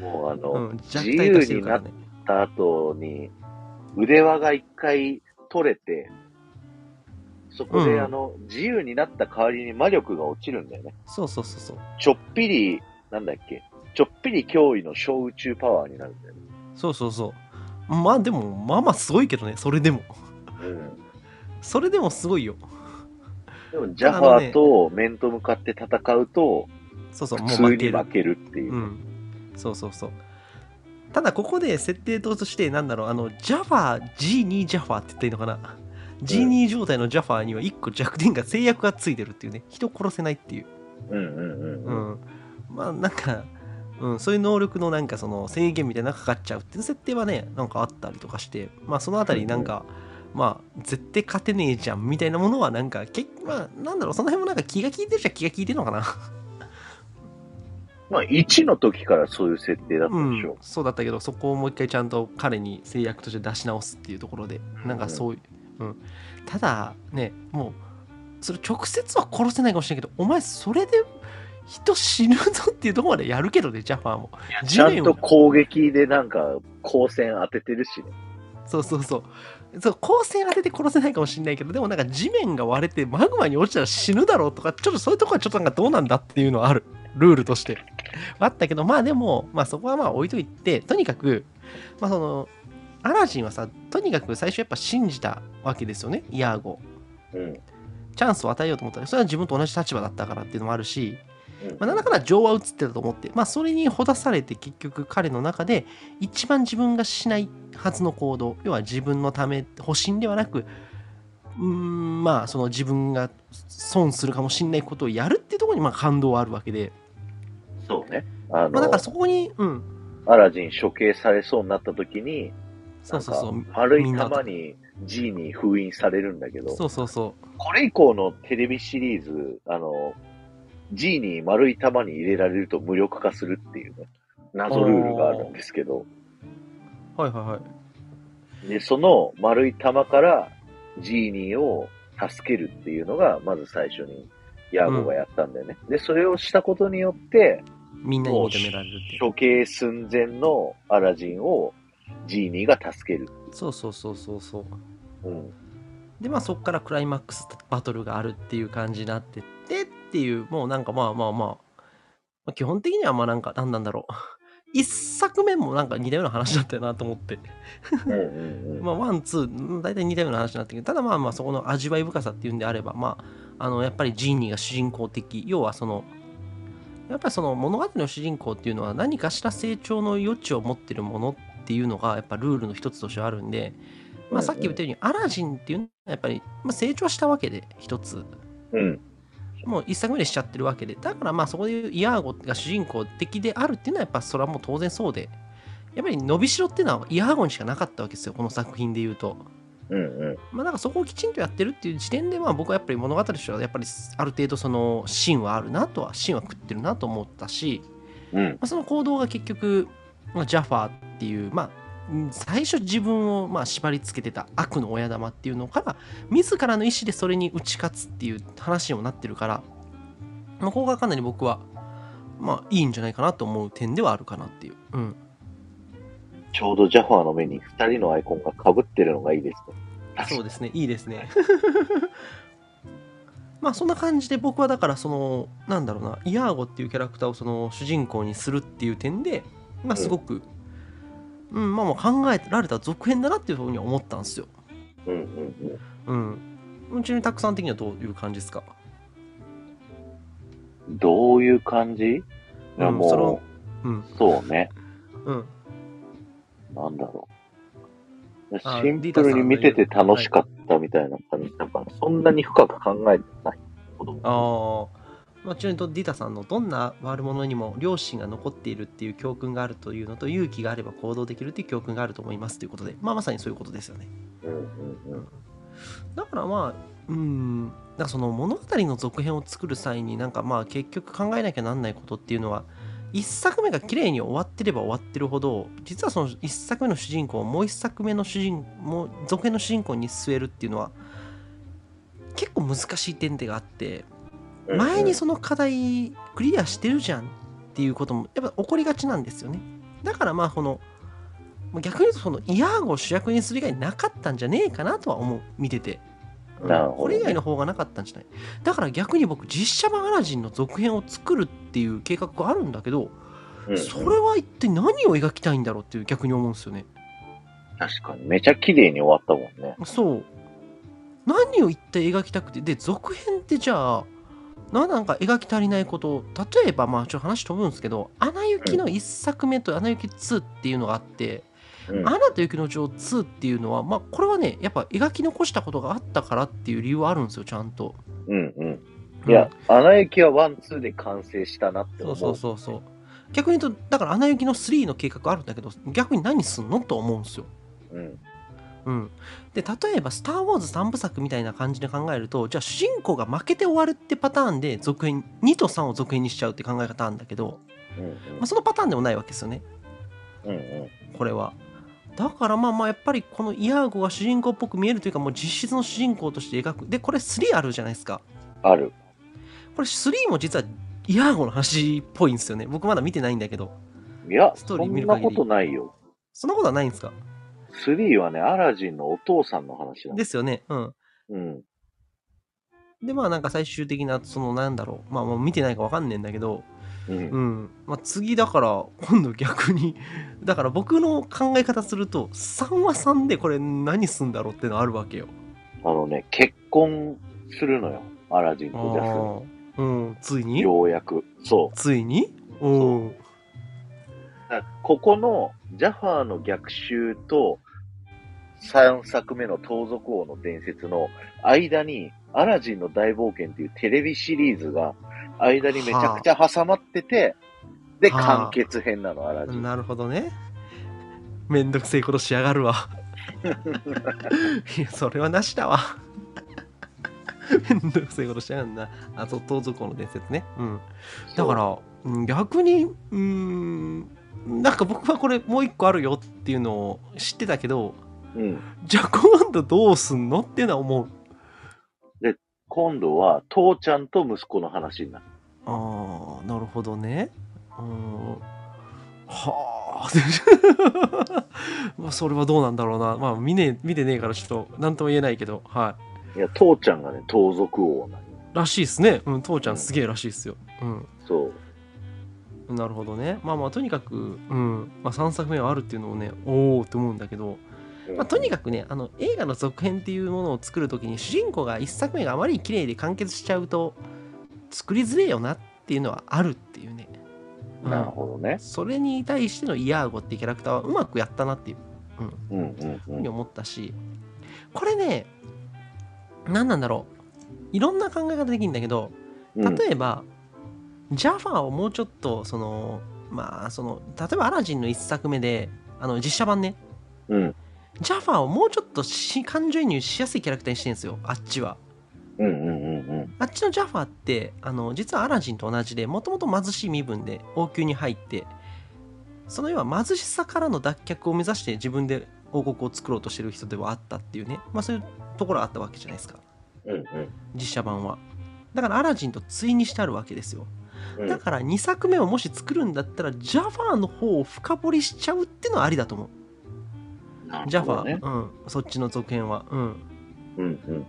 もうあら。うの、ん、自弱体化して由になっ。た後に、腕輪が一回取れて、そこうんであの、自由になった代わりに魔力が落ちるんだよね。そうそうそうそう。ちょっぴり、なんだっけ、ちょっぴり脅威の小宇宙パワーになるんだよね。そうそうそう。まあでも、まあまあすごいけどね、それでも。うん。それでもすごいよ。でも、ジャファーと面と向かって戦うと、そうそう、もう負ける。負けるっていうう。ん。そうそうそう。ただここで設定として、なんだろう、あの、ジャファー、G2 ジャファーって言ったらいいのかな。G2 状態のジャファーには1個弱点が制約がついてるっていうね。人殺せないっていう。うんうんうんううん。ん。まあなんか、うん、そういう能力のなんかその制限みたいなのがかかっちゃうっていう設定はね、なんかあったりとかして、まあそのあたりなんか、まあ絶対勝てねえじゃんみたいなものはなんか、けまあなんだろう、その辺もなんか気が利いてるじゃ気が利いてるのかな。まあ、1の時からそういう設定だったうんでしょ。、そうだったけどそこをもう一回ちゃんと彼に制約として出し直すっていうところでなんかそういう、うんただねもうそれ直接は殺せないかもしれないけどお前それで人死ぬぞっていうところまでやるけどねジャファーもちゃんと攻撃でなんか、光線当ててるしね。そうそうそうそう光線当てて殺せないかもしれないけどでもなんか地面が割れてマグマに落ちたら死ぬだろうとかちょっとそういうところはちょっとなんかどうなんだっていうのはあるルールとして。あったけどまあでもまあそこはまあ置いといてとにかくまあそのアラジンはさとにかく最初やっぱ信じたわけですよねイヤーゴ。うん。チャンスを与えようと思った。らそれは自分と同じ立場だったからっていうのもあるしうんまあ、なんだか情は映ってたと思って、まあ、それにほだされて結局彼の中で一番自分がしないはずの行動要は自分のため保身ではなくうーんまあその自分が損するかもしれないことをやるっていうところにまあ感動はあるわけで、そうね。あのまあ、だから、そこにうん。アラジン処刑されそうになった時に、そうそうそう。丸い玉に G に封印されるんだけど、そうそうそこれ以降のテレビシリーズ、あの、G に丸い玉に入れられると無力化するっていうね、謎ルールがあるんですけど、うはいはいはいで、その丸い玉からジーニーを助けるっていうのが、まず最初にヤーゴがやったんだよね。で、それをしたことによって、みんなに認められるっていう処刑寸前のアラジンをジーニーが助ける。そうそうそうそうそううん。でまあそこからクライマックスバトルがあるっていう感じになってっていうもうなんかまあまあまあ、まあ、基本的にはまあなんか何なんだろう 一作目もなんか似たような話だったよなと思って。まあワンツー大体似たような話になってるけどただまあまあそこの味わい深さっていうんであればまああのやっぱりジーニーが主人公的要はそのやっぱりその物語の主人公っていうのは何かしら成長の余地を持ってるものっていうのがやっぱルールの一つとしてあるんで、まあ、さっき言ったようにアラジンっていうのはやっぱり、まあ、成長したわけで一つうん。もう一作目でしちゃってるわけでだからまあそこでいうイヤーゴが主人公的であるっていうのはやっぱそれはもう当然そうでやっぱり伸びしろっていうのはイヤーゴにしかなかったわけですよこの作品で言うと。うんうん。まあ、だからそこをきちんとやってるっていう時点でまあ僕はやっぱり物語としてはやっぱりある程度その芯はあるなとは芯は食ってるなと思ったし、うんま。あ、その行動が結局、まあ、ジャファーっていうまあうん最初自分をまあ縛り付けてた悪の親玉っていうのから自らの意思でそれに打ち勝つっていう話にもなってるから、まあ、ここがかなり僕はまあいいんじゃないかなと思う点ではあるかなっていう。うんちょうどジャファーの目に二人のアイコンが被ってるのがいいですね。そうですね、いいですね。まあそんな感じで僕はだからそのなんだろうなイヤーゴっていうキャラクターをその主人公にするっていう点でまあすごく、うん、まあもう考えられた続編だなっていうふうには思ったんですよ。うんうんうん。うん。ちなみにたくさん的にはどういう感じですか？どういう感じ？いやうんそれをもうんう、そうね。うん。なんだろう。あシンプルに見てて楽しかったみたいな感じ。だから、そんなに深く考えてない。ああ。まあ、ちなみにディタさんのどんな悪者にも良心が残っているっていう教訓があるというのと勇気があれば行動できるっていう教訓があると思いますということで、まあ、まさにそういうことですよね。だからまあ、うん、なんかその物語の続編を作る際になんかまあ結局考えなきゃなんないことっていうのは1作目が綺麗に終わってれば終わってるほど実はその1作目の主人公をもう1作目の主人もう続編の主人公に据えるっていうのは結構難しい点でがあって前にその課題クリアしてるじゃんっていうこともやっぱ起こりがちなんですよね。だからまあこの逆に言うとそのイヤーゴを主役にする以外なかったんじゃねえかなとは思う見てて。なるほどね。これ以外の方がなかったんじゃない。だから逆に僕実写版アラジンの続編を作るっていう計画があるんだけど、うんうん。それは一体何を描きたいんだろうっていう逆に思うんですよね。確かに。めちゃ綺麗に終わったもんね。そう。何を一体描きたくてで続編ってじゃあななんか描き足りないこと例えばまあちょっと話飛ぶんですけど「アナ雪」の1作目と「アナ雪2」っていうのがあってうん「アナと雪の女王2」っていうのはまあこれはねやっぱ描き残したことがあったからっていう理由はあるんですよちゃんと。うんうん。いや、アナ雪は one、two で完成したなって思。そううそうそうそう逆に言うとだから「アナ雪」の3の計画あるんだけど逆に何すんのと思うんですよ。うん。うん、で例えば「スター・ウォーズ」3部作みたいな感じで考えるとじゃあ主人公が負けて終わるってパターンで続編2と3を続編にしちゃうって考え方あるんだけど、うんまあ、そのパターンでもないわけですよねうん。うんうん。これは。だからまあまあやっぱりこのイヤーゴが主人公っぽく見えるというかもう実質の主人公として描くでこれ3あるじゃないですかある。これ3も実はイヤーゴの話っぽいんですよね僕まだ見てないんだけどいや、ストそーリー見る限りんなことないよ。そんなことはないんですか？3はね、アラジンのお父さんの話だ。ですよねうんうん。でまあなんか最終的なそのなんだろうまあもう見てないかわかんねえんだけどうん。うんまあ、次だから今度逆に だから僕の考え方すると3は3でこれ何すんだろうってのあるわけよあのね、結婚するのよ。アラジンあとジャスーうんついミン。に？ようやく。そう。ついに？うんだからここのジャファーの逆襲と3作目の盗賊王の伝説の間にアラジンの大冒険っていうテレビシリーズが間にめちゃくちゃ挟まってて、で、はあ完結編なの、アラジン。なるほどね。めんどくせえことしやがるわ。いやそれはなしだわ。めんどくせえことしやがるな。あと盗賊王の伝説ね。うん。だからうん逆にうーんなんか僕はこれもう一個あるよっていうのを知ってたけどそう、うん。じゃあ今度どうすんのっていうのは思う。今度は父ちゃんと息子の話になる。ああなるほどね。うん。はあ まあそれはどうなんだろうな。まあ見ねえ見てねえからちょっと何とも言えないけど。はい。や、父ちゃんがね、盗賊王ならしいですね。うん父ちゃんすげえらしいですよ。うん。そう。なるほどね。まあまあとにかくうん、まあ、3作目はあるっていうのをねおおって思うんだけどまあ、とにかくねあの映画の続編っていうものを作るときに主人公が1作目があまりに綺麗で完結しちゃうと作りづれえよなっていうのはあるっていうね、うん。なるほどね。それに対してのイヤーゴっていうキャラクターはうまくやったなっていううん。うんふうに思ったし。これね何なんだろう。いろんな考え方できるんだけどうん。例えば、ジャファーをもうちょっとそのまあその例えばアラジンの1作目であの実写版ね。うん。ジャファーをもうちょっとし感情移入しやすいキャラクターにしてるんですよ、あっちは。うんうんうんうん。あっちのジャファーって、あの、実はアラジンと同じで、もともと貧しい身分で王宮に入って、その要は貧しさからの脱却を目指して自分で王国を作ろうとしてる人ではあったっていうね、まあそういうところがあったわけじゃないですか、うん実写版は。だからアラジンと対にしてあるわけですよ。うん。だから2作目をもし作るんだったら、ジャファーの方を深掘りしちゃうっていうのはありだと思う。らジャファー、ね。うん、そっちの続編は。うん。うんうん。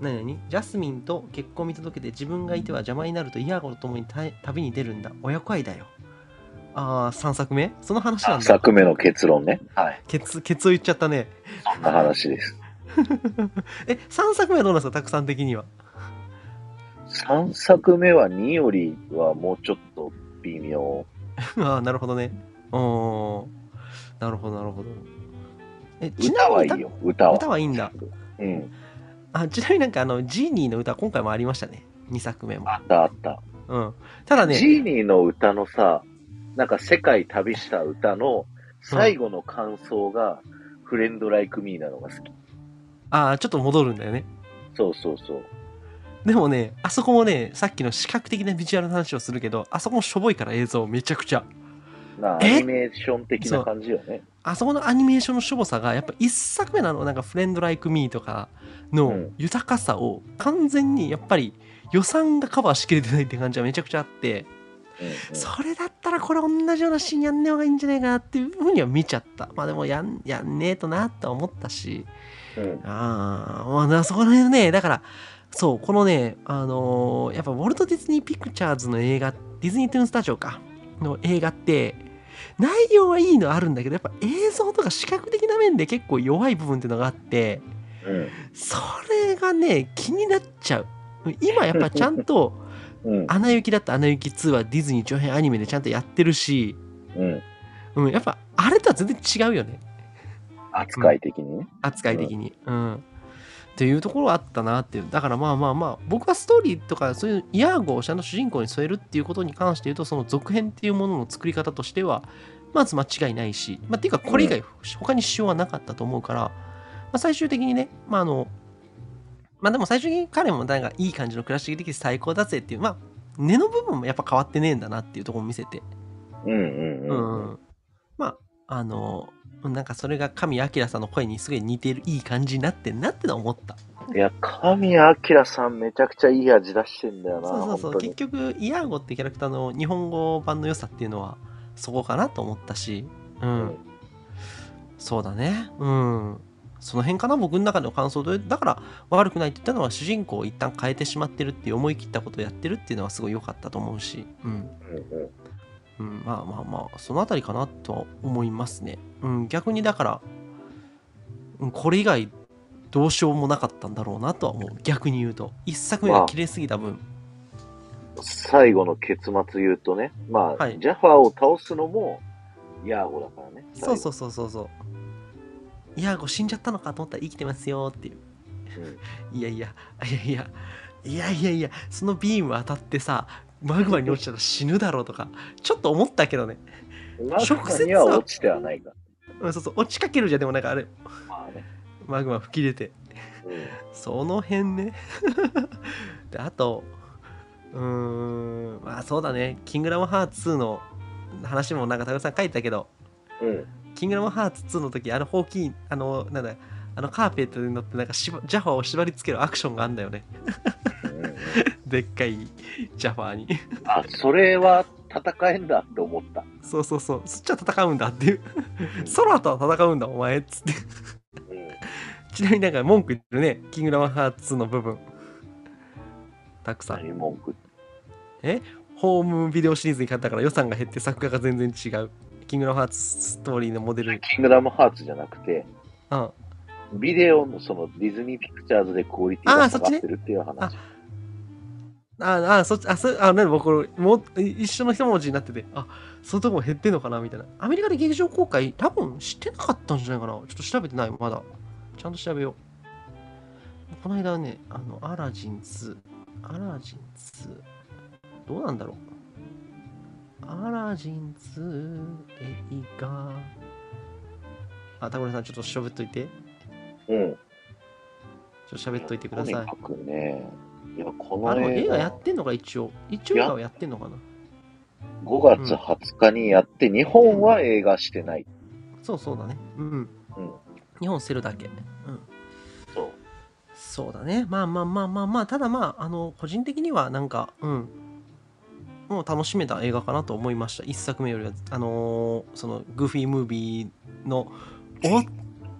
何々ジャスミンと結婚見届けて自分がいては邪魔になるとイヤーゴと共に旅旅に出るんだ親子愛だよああ3作目？その話なん3だ作目の結論ね。はい。ケツケツを言っちゃったねそんな話です。え3作目はどうなんですか？たくさん的には3作目は2よりはもうちょっと微妙。ああなるほどねおーなるほどなるほど歌はいいよ、歌は。歌はいいんだうん。あちなみになんかあのジーニーの歌今回もありましたね2作目もあったあった。うんただねジーニーの歌のさ、なんか世界旅した歌の最後の感想が、フレンドライクミーなのが好き。ああちょっと戻るんだよねそうそうそう。でもね、あそこもね、さっきの視覚的なビジュアルの話をするけど、あそこもしょぼいから映像めちゃくちゃ。まあ、アえニメーション的な感じよね。あそこのアニメーションのしょぼさが、やっぱ一作目のあの、なんかフレンドライクミーとかのうん。豊かさを完全にやっぱり予算がカバーしきれてないって感じはめちゃくちゃあって、それだったらこれ同じようなシーンやんねえ方がいいんじゃないかなっていうふうには見ちゃった。まあでもやん、やんねえとなとは思ったし、うん。ああ、まあだ、そこら辺ね、だから、そう、このね、あのーやっぱウォルト・ディズニー・ピクチャーズの映画、ディズニー・トゥーン・スタジオか、の映画って、内容はいいのあるんだけど、やっぱ映像とか視覚的な面で結構弱い部分っていうのがあって、うんそれがね、気になっちゃう。今やっぱちゃんと、うんアナ雪だったアナ雪2はディズニー長編アニメでちゃんとやってるし、うんうん、やっぱあれとは全然違うよね。扱い的にね。扱い的に。うん。っていうところはあったなっていう。だからまあまあまあ、僕はストーリーとかそういうイヤーゴをちゃんと主人公に添えるっていうことに関して言うと、その続編っていうものの作り方としては、まず間違いないし、まあ、っていうかこれ以外他に支障はなかったと思うから、まあ、最終的にね、まああの、まあでも最終的に彼もなんかいい感じの暮らしができて最高だぜっていう、まあ、根の部分もやっぱ変わってねえんだなっていうところを見せて、うんうんうんうん。まあ、あの、なんかそれが神明さんの声にすごい似てるいい感じになってんなってのは思った。いや、神明さんめちゃくちゃいい味出してんだよな。そうそうそう結局イヤーゴってキャラクターの日本語版の良さっていうのはそこかなと思ったし。うん、うんそうだね。うん。その辺かな僕の中の感想で。だから悪くないって言ったのは主人公を一旦変えてしまってるっていう思い切ったことをやってるっていうのはすごい良かったと思うし。うん、うんうん、まあまあまあそのあたりかなとは思いますね、うん、逆にだから、うん、これ以外どうしようもなかったんだろうなとは思う。逆に言うと。一作目が綺麗すぎた分、最後の結末言うとね、まあ、はいジャファーを倒すのも、ヤーゴだからね。そうそうそうそうそう。いや、こう死んじゃったのかと思ったら生きてますよっていう。うんいやいや、いやいや、いやいやいや、そのビーム当たってさ、マグマに落ちたら死ぬだろうとか、ちょっと思ったけどね。マグマには落ちてはないかうん、そうそう、落ちかけるじゃん、でもなんかあれ、ら。まあね。マグマ吹き出て。うんその辺ね。で、あと、うーん、まあそうだね、キングダムハーツ2の話もなんか、タグさん書いてたけど、うん。キングダムハーツ2の時、あの、ホーキー、あの、なんだ、あのカーペットに乗って、なんかしば、ジャファーを縛り付けるアクションがあんだよね。でっかいジャファーに。あ、それは戦えんだって思った。そうそうそう、そっちは戦うんだっていう。ソラとは戦うんだ、お前っつって。うんちなみになんか文句言ってるね、キングダムハーツ2の部分。たくさん。何文句？ホームビデオシリーズに買ったから予算が減って作画が全然違う。キングダムハーツストーリーのモデル。キングダムハーツじゃなくて、うん。ビデオのそのディズニーピクチャーズでクオリティが下がってるっていう話。あああ、そっち、あ、そあ、なに僕、もう一緒の一文字になってて、あ、そういうとこも減ってんのかな？みたいな。アメリカで劇場公開、多分してなかったんじゃないかな？ちょっと調べてない、まだ。ちゃんと調べよう。この間ね、あの、アラジン2。アラジン2。どうなんだろう。アラジン2映画。あ、田村さん、ちょっと喋っといて。うん。ちょっと喋っといてくださいとに。かくね、いや、こあ、の映画映画やっ、てんのか、一応。一応映画はやってんのかな。5月20日にやって、日本は映画してない。そうそうだね。うん。うん。日本捨てるだけ。うん。そう。だね。まあまあまあまあまあ、ただまあ、あの、個人的にはなんか、うん。もう楽しめた映画かなと思いました。一作目よりは、あのーその、グーフィームービーの、おっっ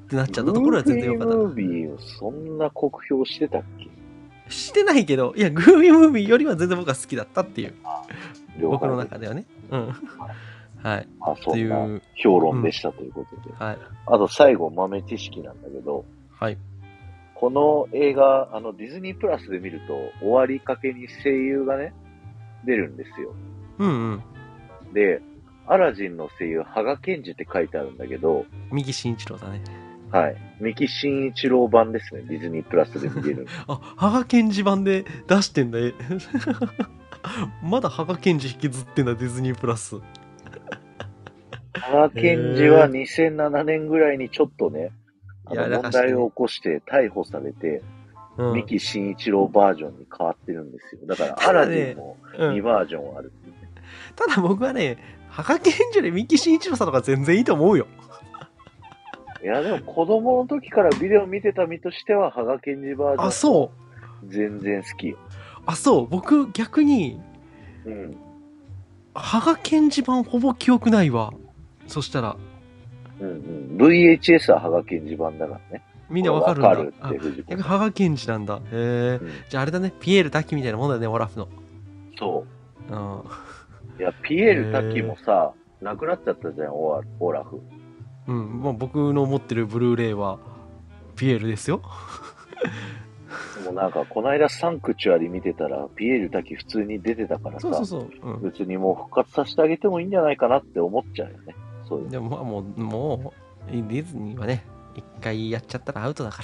てなっちゃったところは全然良かっムービーをそんな酷評してたっけ？た。してないけど、いや、グーフィームービーよりは全然僕は好きだったっていう、僕の中ではね。うん。はい。あ、そっていう、評論でしたということで。はい。あと最後豆知識なんだけど、はい。この映画、あのディズニープラスで見ると終わりかけに声優がね、出るんですよ。うんうん。で、アラジンの声優、羽賀健二って書いてあるんだけど、右慎一郎だね。はい。三木真一郎版ですね、ディズニープラスで見れる。あ、羽賀健二版で出してんだ、え まだ羽賀健二引きずってんだ、ディズニープラス。羽賀健二は2007年ぐらいにちょっとね、あやの問題を起こして逮捕されて、うん三木慎一郎バージョンに変わってるんですよ。だから、たアラジンもうん2バージョンあるっていうね。ただ僕はね、ハガケンジで三木慎一郎さんとか全然いいと思うよ。いや、でも子供の時からビデオ見てた身としては、ハガケンジバージョン。あ、そう。全然好きよ。あ、そう。僕逆に、うん。ハガケンジ版ほぼ記憶ないわ。そしたら、うんうん。VHS はハガケンジ版だからね。みんなわかるんだ。わかるあって、藤子逆にハガケンジなんだ。へえ。うんじゃああれだね、ピエール滝みたいなもんだね、オラフの。そうん。う。いや、ピエール滝もさ、亡くなっちゃったじゃん、オラフ。うん、もう僕の持ってるブルーレイは、ピエールですよ。でもなんか、この間サンクチュアリ見てたら、ピエール滝普通に出てたからさ、そうそうそう。うん。別にもう復活させてあげてもいいんじゃないかなって思っちゃうよね。そういうのでもまあもう、もう、ディズニーはね、一回やっちゃったらアウトだか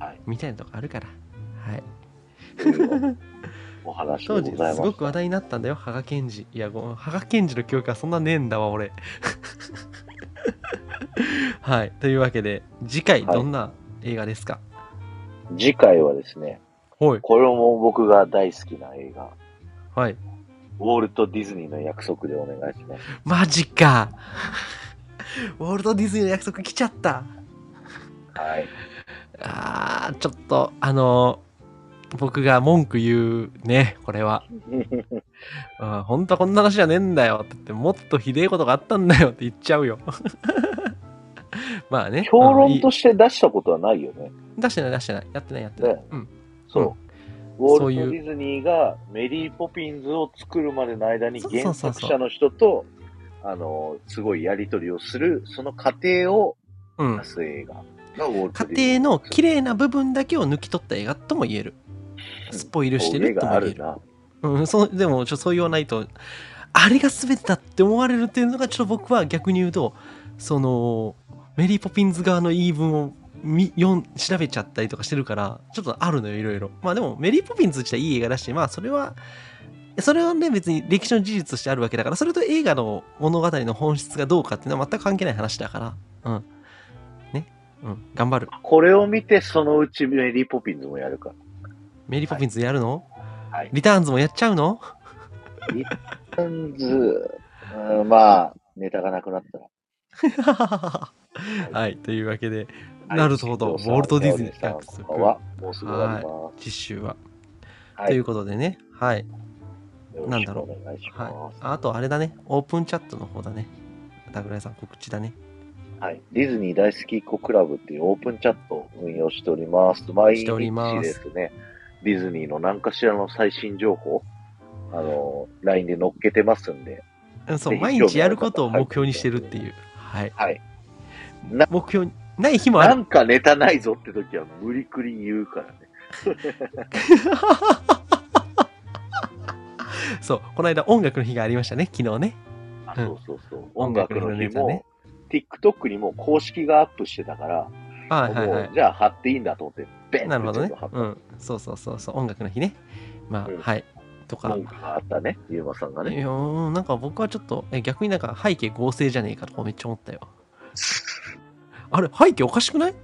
ら。はい。みたいなとこあるから。はい。お話で当時すごく話題になったんだよ、ハガケンジ。いや、ごハガケンジの記憶はそんなねえんだわ、俺。はい。というわけで、次回はいどんな映画ですか？次回はですね、はい。これも僕が大好きな映画、はい。ウォルト・ディズニーの約束でお願いします。マジか。ウォルト・ディズニーの約束来ちゃった。はい。あー、ちょっと、あの僕が文句言うね、これは。うん、本当はこんな話じゃねえんだよって言って、もっとひでえことがあったんだよって言っちゃうよ。まあね。評論として出したことはないよね。出してない出してない。やってないやってない。ねうん。そう。ウォルト・ディズニーがメリー・ポピンズを作るまでの間に原作者の人と、あの、すごいやりとりをする、その過程をうん出。す映画がウォルト・ディズニ家ー。庭の綺麗な部分だけを抜き取った映画とも言える。スポイルしてるとも言える。うん、そうでもちょそう言わないとあれが全てだって思われるっていうのがちょっと僕は逆に言うとそのメリー・ポピンズ側の言い分をみ読ん調べちゃったりとかしてるからちょっとあるのよいろいろまあでもメリー・ポピンズ自体いい映画だしまあそれはそれはね別に歴史の事実としてあるわけだからそれと映画の物語の本質がどうかっていうのは全く関係ない話だから。うん。ね。うん。頑張る。これを見て、そのうちメリー・ポピンズもやるか。ら。メリー・ポピンズやるの、はい。リターンズもやっちゃうの？リターンズ、うんまあ、ネタがなくなったら。はい、というわけで、はい。なるほど、ウォルト・ディズニーさん約束とかは、もうすぐ終わりま実習は。す。ということでね、はい、なんだろうはい。あと、あれだね、オープンチャットの方だね。桜井さん、告知だね。はい。ディズニー大好きっ子クラブっていうオープンチャットを運用しております。毎日ですね、ディズニーの何かしらの最新情報、あの、LINE で載っけてますんで、うんそう、毎日やることを目標にしてるっていう。はい。はい。な目標に、ない日もある。なんかネタないぞって時は無理くり言うからね。そう、この間音楽の日がありましたね、昨日ね。あうんそうそうそう。音音楽の日も、ね TikTok にも公式がアップしてたから、はいはいはい。じゃあ貼っていいんだと思って、ベンなるほどねうん。そうそうそうそう、音楽の日ね。まあ、うんはい。とか。あったね、ゆうまさんがね。いやーなんか僕はちょっとえ逆になんか背景合成じゃねえかとかめっちゃ思ったよ あれ背景おかしくない？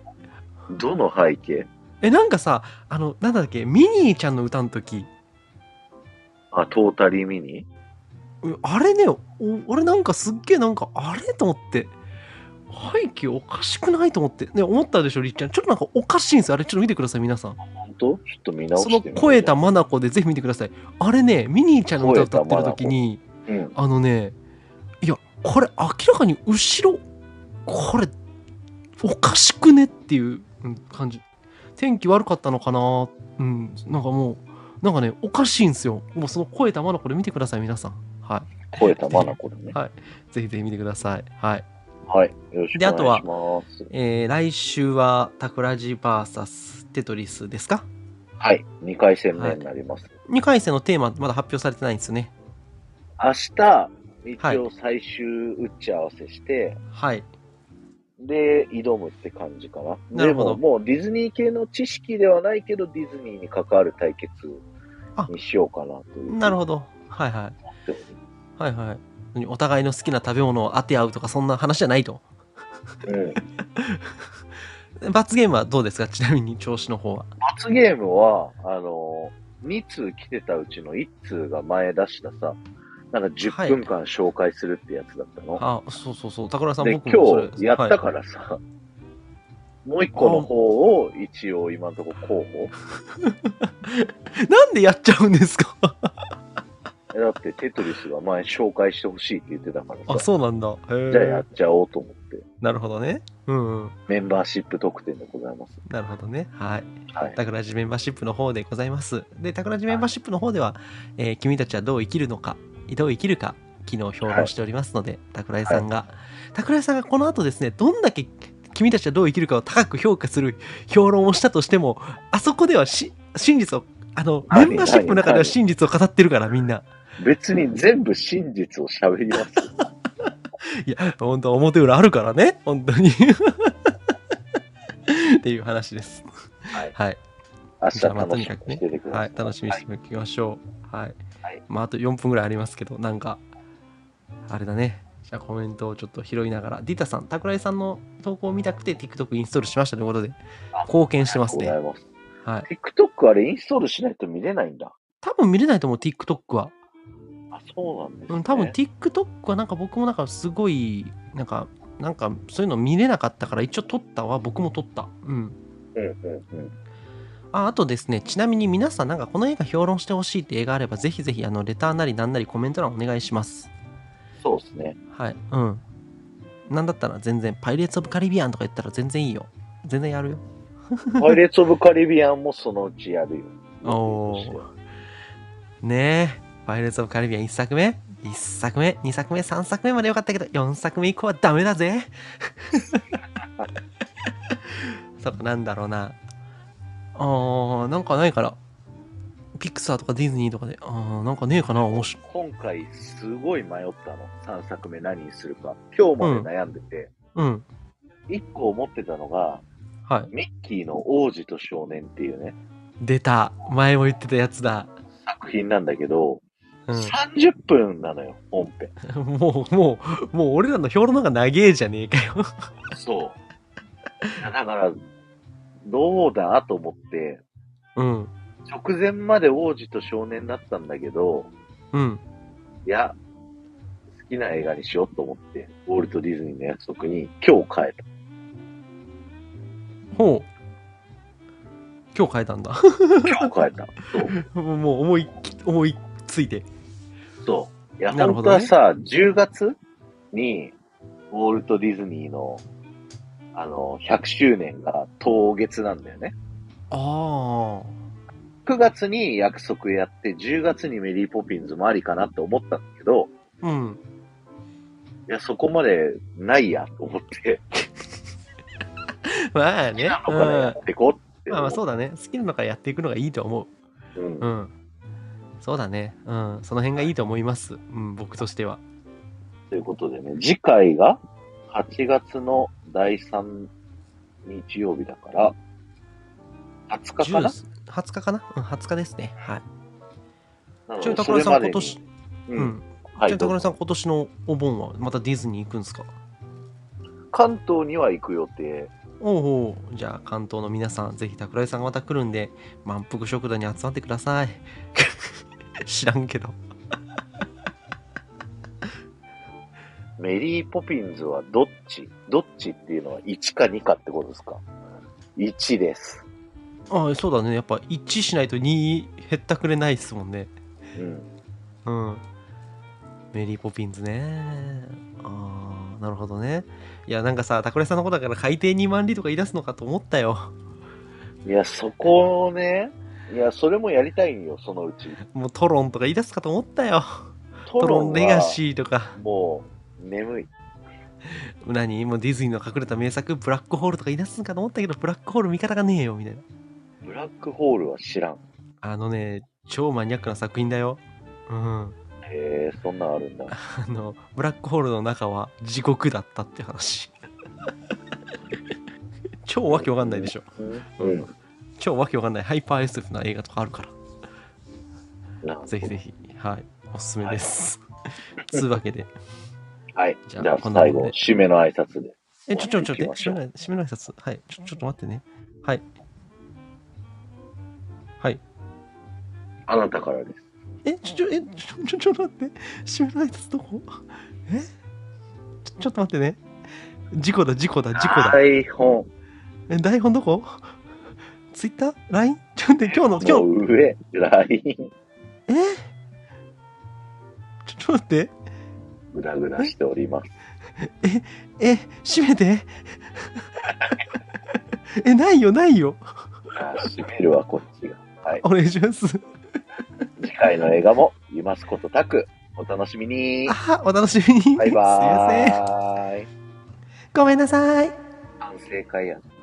どの背景？えなんかさあのなんだっけミニーちゃんの歌の時あ、トータリーミニ？うあれねお俺なんかすっげえなんかあれ？と思って。背景おかしくない？と思って。ね思ったでしょりっちゃん。ちょっとなんかおかしいんですよあれ。ちょっと見てください皆さん。本当？ちょっと見直そのしてみる声たまなこでぜひ見てください。あれねミニーちゃんの歌歌ってる時にうん。あのね、いや、これ明らかに後ろ、これ、おかしくね？っていううん感じ。天気悪かったのかな？うん、なんかもう、なんかね、おかしいんですよ。もうその声たまのこれ見てください、皆さん。は声たまなこでね。い。ぜひぜひ見てください。はい。はい。よろしくであとはお願いします。えー、来週は、タクラジ VS テトリスですか？はい。2回戦目になります。?2 回戦のテーマ、まだ発表されてないんですよね。明日、一はい応最終打ち合わせして、はい。で、挑むって感じかな。なるほどでも、もうディズニー系の知識ではないけど、ディズニーに関わる対決にしようかなという。なるほど。はいはい。ど。はいはい。何お互いの好きな食べ物を当て合うとか、そんな話じゃないと。うん。罰ゲームはどうですか？ちなみに調子の方は。罰ゲームは、あの、2通来てたうちの1通が前出したさ、なんか10分間紹介するってやつだったの。あ、そうそうそう。高田さん、で、僕も今日やったからさ、もう一個の方を一応今のところ候補。は いなんでやっちゃうんですか？え だってテトリスが前紹介してほしいって言ってたからあ、さ、そうなんだ。じゃあやっちゃおうと思って、なるほどね。うんうん。メンバーシップ特典でございます。なるほどね。はい。はい。タクラジメンバーシップの方でございます。で、タクラジメンバーシップの方では、えー君たちはどう生きるのか、どう生きるか、昨日評論しておりますので、タクライさんが、タクライさんがこの後ですね、どんだけ君たちはどう生きるかを高く評価する評論をしたとしても、あそこではし真実を、あの、メ何ンバーシップの中では真実を語ってるから、みんな。別に全部真実を喋ります。いや、本当表裏あるからね、本当に。っていう話です。はい。はい。明日楽しにかくねみにしててくださ。はいい、楽しみにしておきましょう。はい。はいまあ、あと4分ぐらいありますけど、なんか、あれだね。じゃあコメントをちょっと拾いながら、ディタさん、桜井さんの投稿を見たくて TikTok インストールしましたということで、貢献してますね。はい。TikTok あれインストールしないと見れないんだ。多分見れないと思う、TikTok は。あ、そうなんですね。うん、多分 TikTok はなんか僕もなんかすごい、なんか、なんかそういうの見れなかったから一応撮ったわ。僕も撮った。うん。うんうんうん。ああとですね、ちなみに皆さんなんかこの映画評論してほしいって映画あれば、ぜひぜひあのレターなりなんなりコメント欄お願いします。そうですね。はい。うん。なんだったら全然、パイレーツ・オブ・カリビアンとか言ったら全然いいよ。全然やるよ。パイレーツ・オブ・カリビアンもそのうちやるよ。おーねえ、パイレーツ・オブ・カリビアン1作目 ?1 作目、2作目、3作目までよかったけど、4作目以降はダメだぜ。そこなんだろうな。あー、なんかないかな。ピクサーとかディズニーとかで、あー、なんかねえかな、面白い。今回すごい迷ったの。3作目何にするか。今日まで悩んでて、うん。1個思ってたのが、はい。ミッキーの王子と少年っていうね、出た。前も言ってたやつだ。作品なんだけど、う30分なのよ、本編。ん。もう、もう、もう俺らの評論の方が長えじゃねえかよ。そう。だから、どうだと思って、うん。直前まで王子と少年だったんだけど、うん。いや、好きな映画にしようと思って、ウォルト・ディズニーの約束に今日変えた。ほう。今日変えたんだ。今日変えた。そう。もう思い、思いついて。そう。いや、ね当はさ、10月に、ウォルト・ディズニーの、あの、100周年が当月なんだよね。ああ。9月に約束やって、10月にメリー・ポピンズもありかなって思ったんだけど、うん。いや、そこまでないやと思って、まあね。他うん。からやってこうってまあまあそうだ。だね。好きなのからやっていくのがいいと思うんう。うん。そうだね。うん。その辺がいいと思います。うん、僕としては。ということでね、次回が8月の第3日曜日だから、20日かな？10 20日かな？うん、20日ですね。はい。ちなみに高田さん今年、う。うんん。はい。ちなみに高田どうぞさん今年のお盆はまたディズニー行くんですか？関東には行く予定。おうおうじゃあ関東の皆さんぜひ桜井さんがまた来るんで満腹食堂に集まってください 知らんけどメリー・ポピンズはどっち？どっちっていうのは1か2かってことですか ?1 です。ああそうだねやっぱ1しないと2へったくれないっすもんねうん。うんメリーポピンズねああなるほどねいやなんかさ桜井さんのことだから海底2万里とか言い出すのかと思ったよいや、そこをね、いや、それもやりたいんよ、そのうち。もうトロンとか言い出すかと思ったよトトロンレガー。シーとかもう、眠い。何？もうディズニーの隠れた名作？ブラックホールとか言い出すんかと思ったけどブラックホール見方がねえよみたいなブラックホールは知らん。あのね、超マニアックな作品だよ。うん。へえ、そんなんあるんだ。あの、ブラックホールの中は地獄だったって話。超わけわかんないでしょ。うん。うん。超わけわかんないハイパー SF な映画とかあるから。ぜひぜひ、はい、おすすめです。つうわけで、はい。じゃあ最後、締めの挨拶で。え、ちょ、ちょ、ちょ、締めの、締めの挨拶。はい。ちょ、ちょっと待ってね。はい。はい。あなたからです。え、ちょ、ちょ、え、ちょ、ちょ、ちょっと待って。締めの挨拶どこ？え？ちょ、ちょっと待ってね。事故だ、事故だ、事故だ。台本え、台本どこ？ツイッター ?LINE? ちょっと待って、今日の、今日、の上、LINE、え？ちょ、ちょっと待って。ぐだぐだしております。え、閉めて。え、ないよ、ないよ。あ閉めるわ、こっちが。はい。お願いします。次回の映画も、ゆますことたく、お楽しみに。あ、お楽しみに。バイバすいません。ごめんなさい。反省会やな、これは。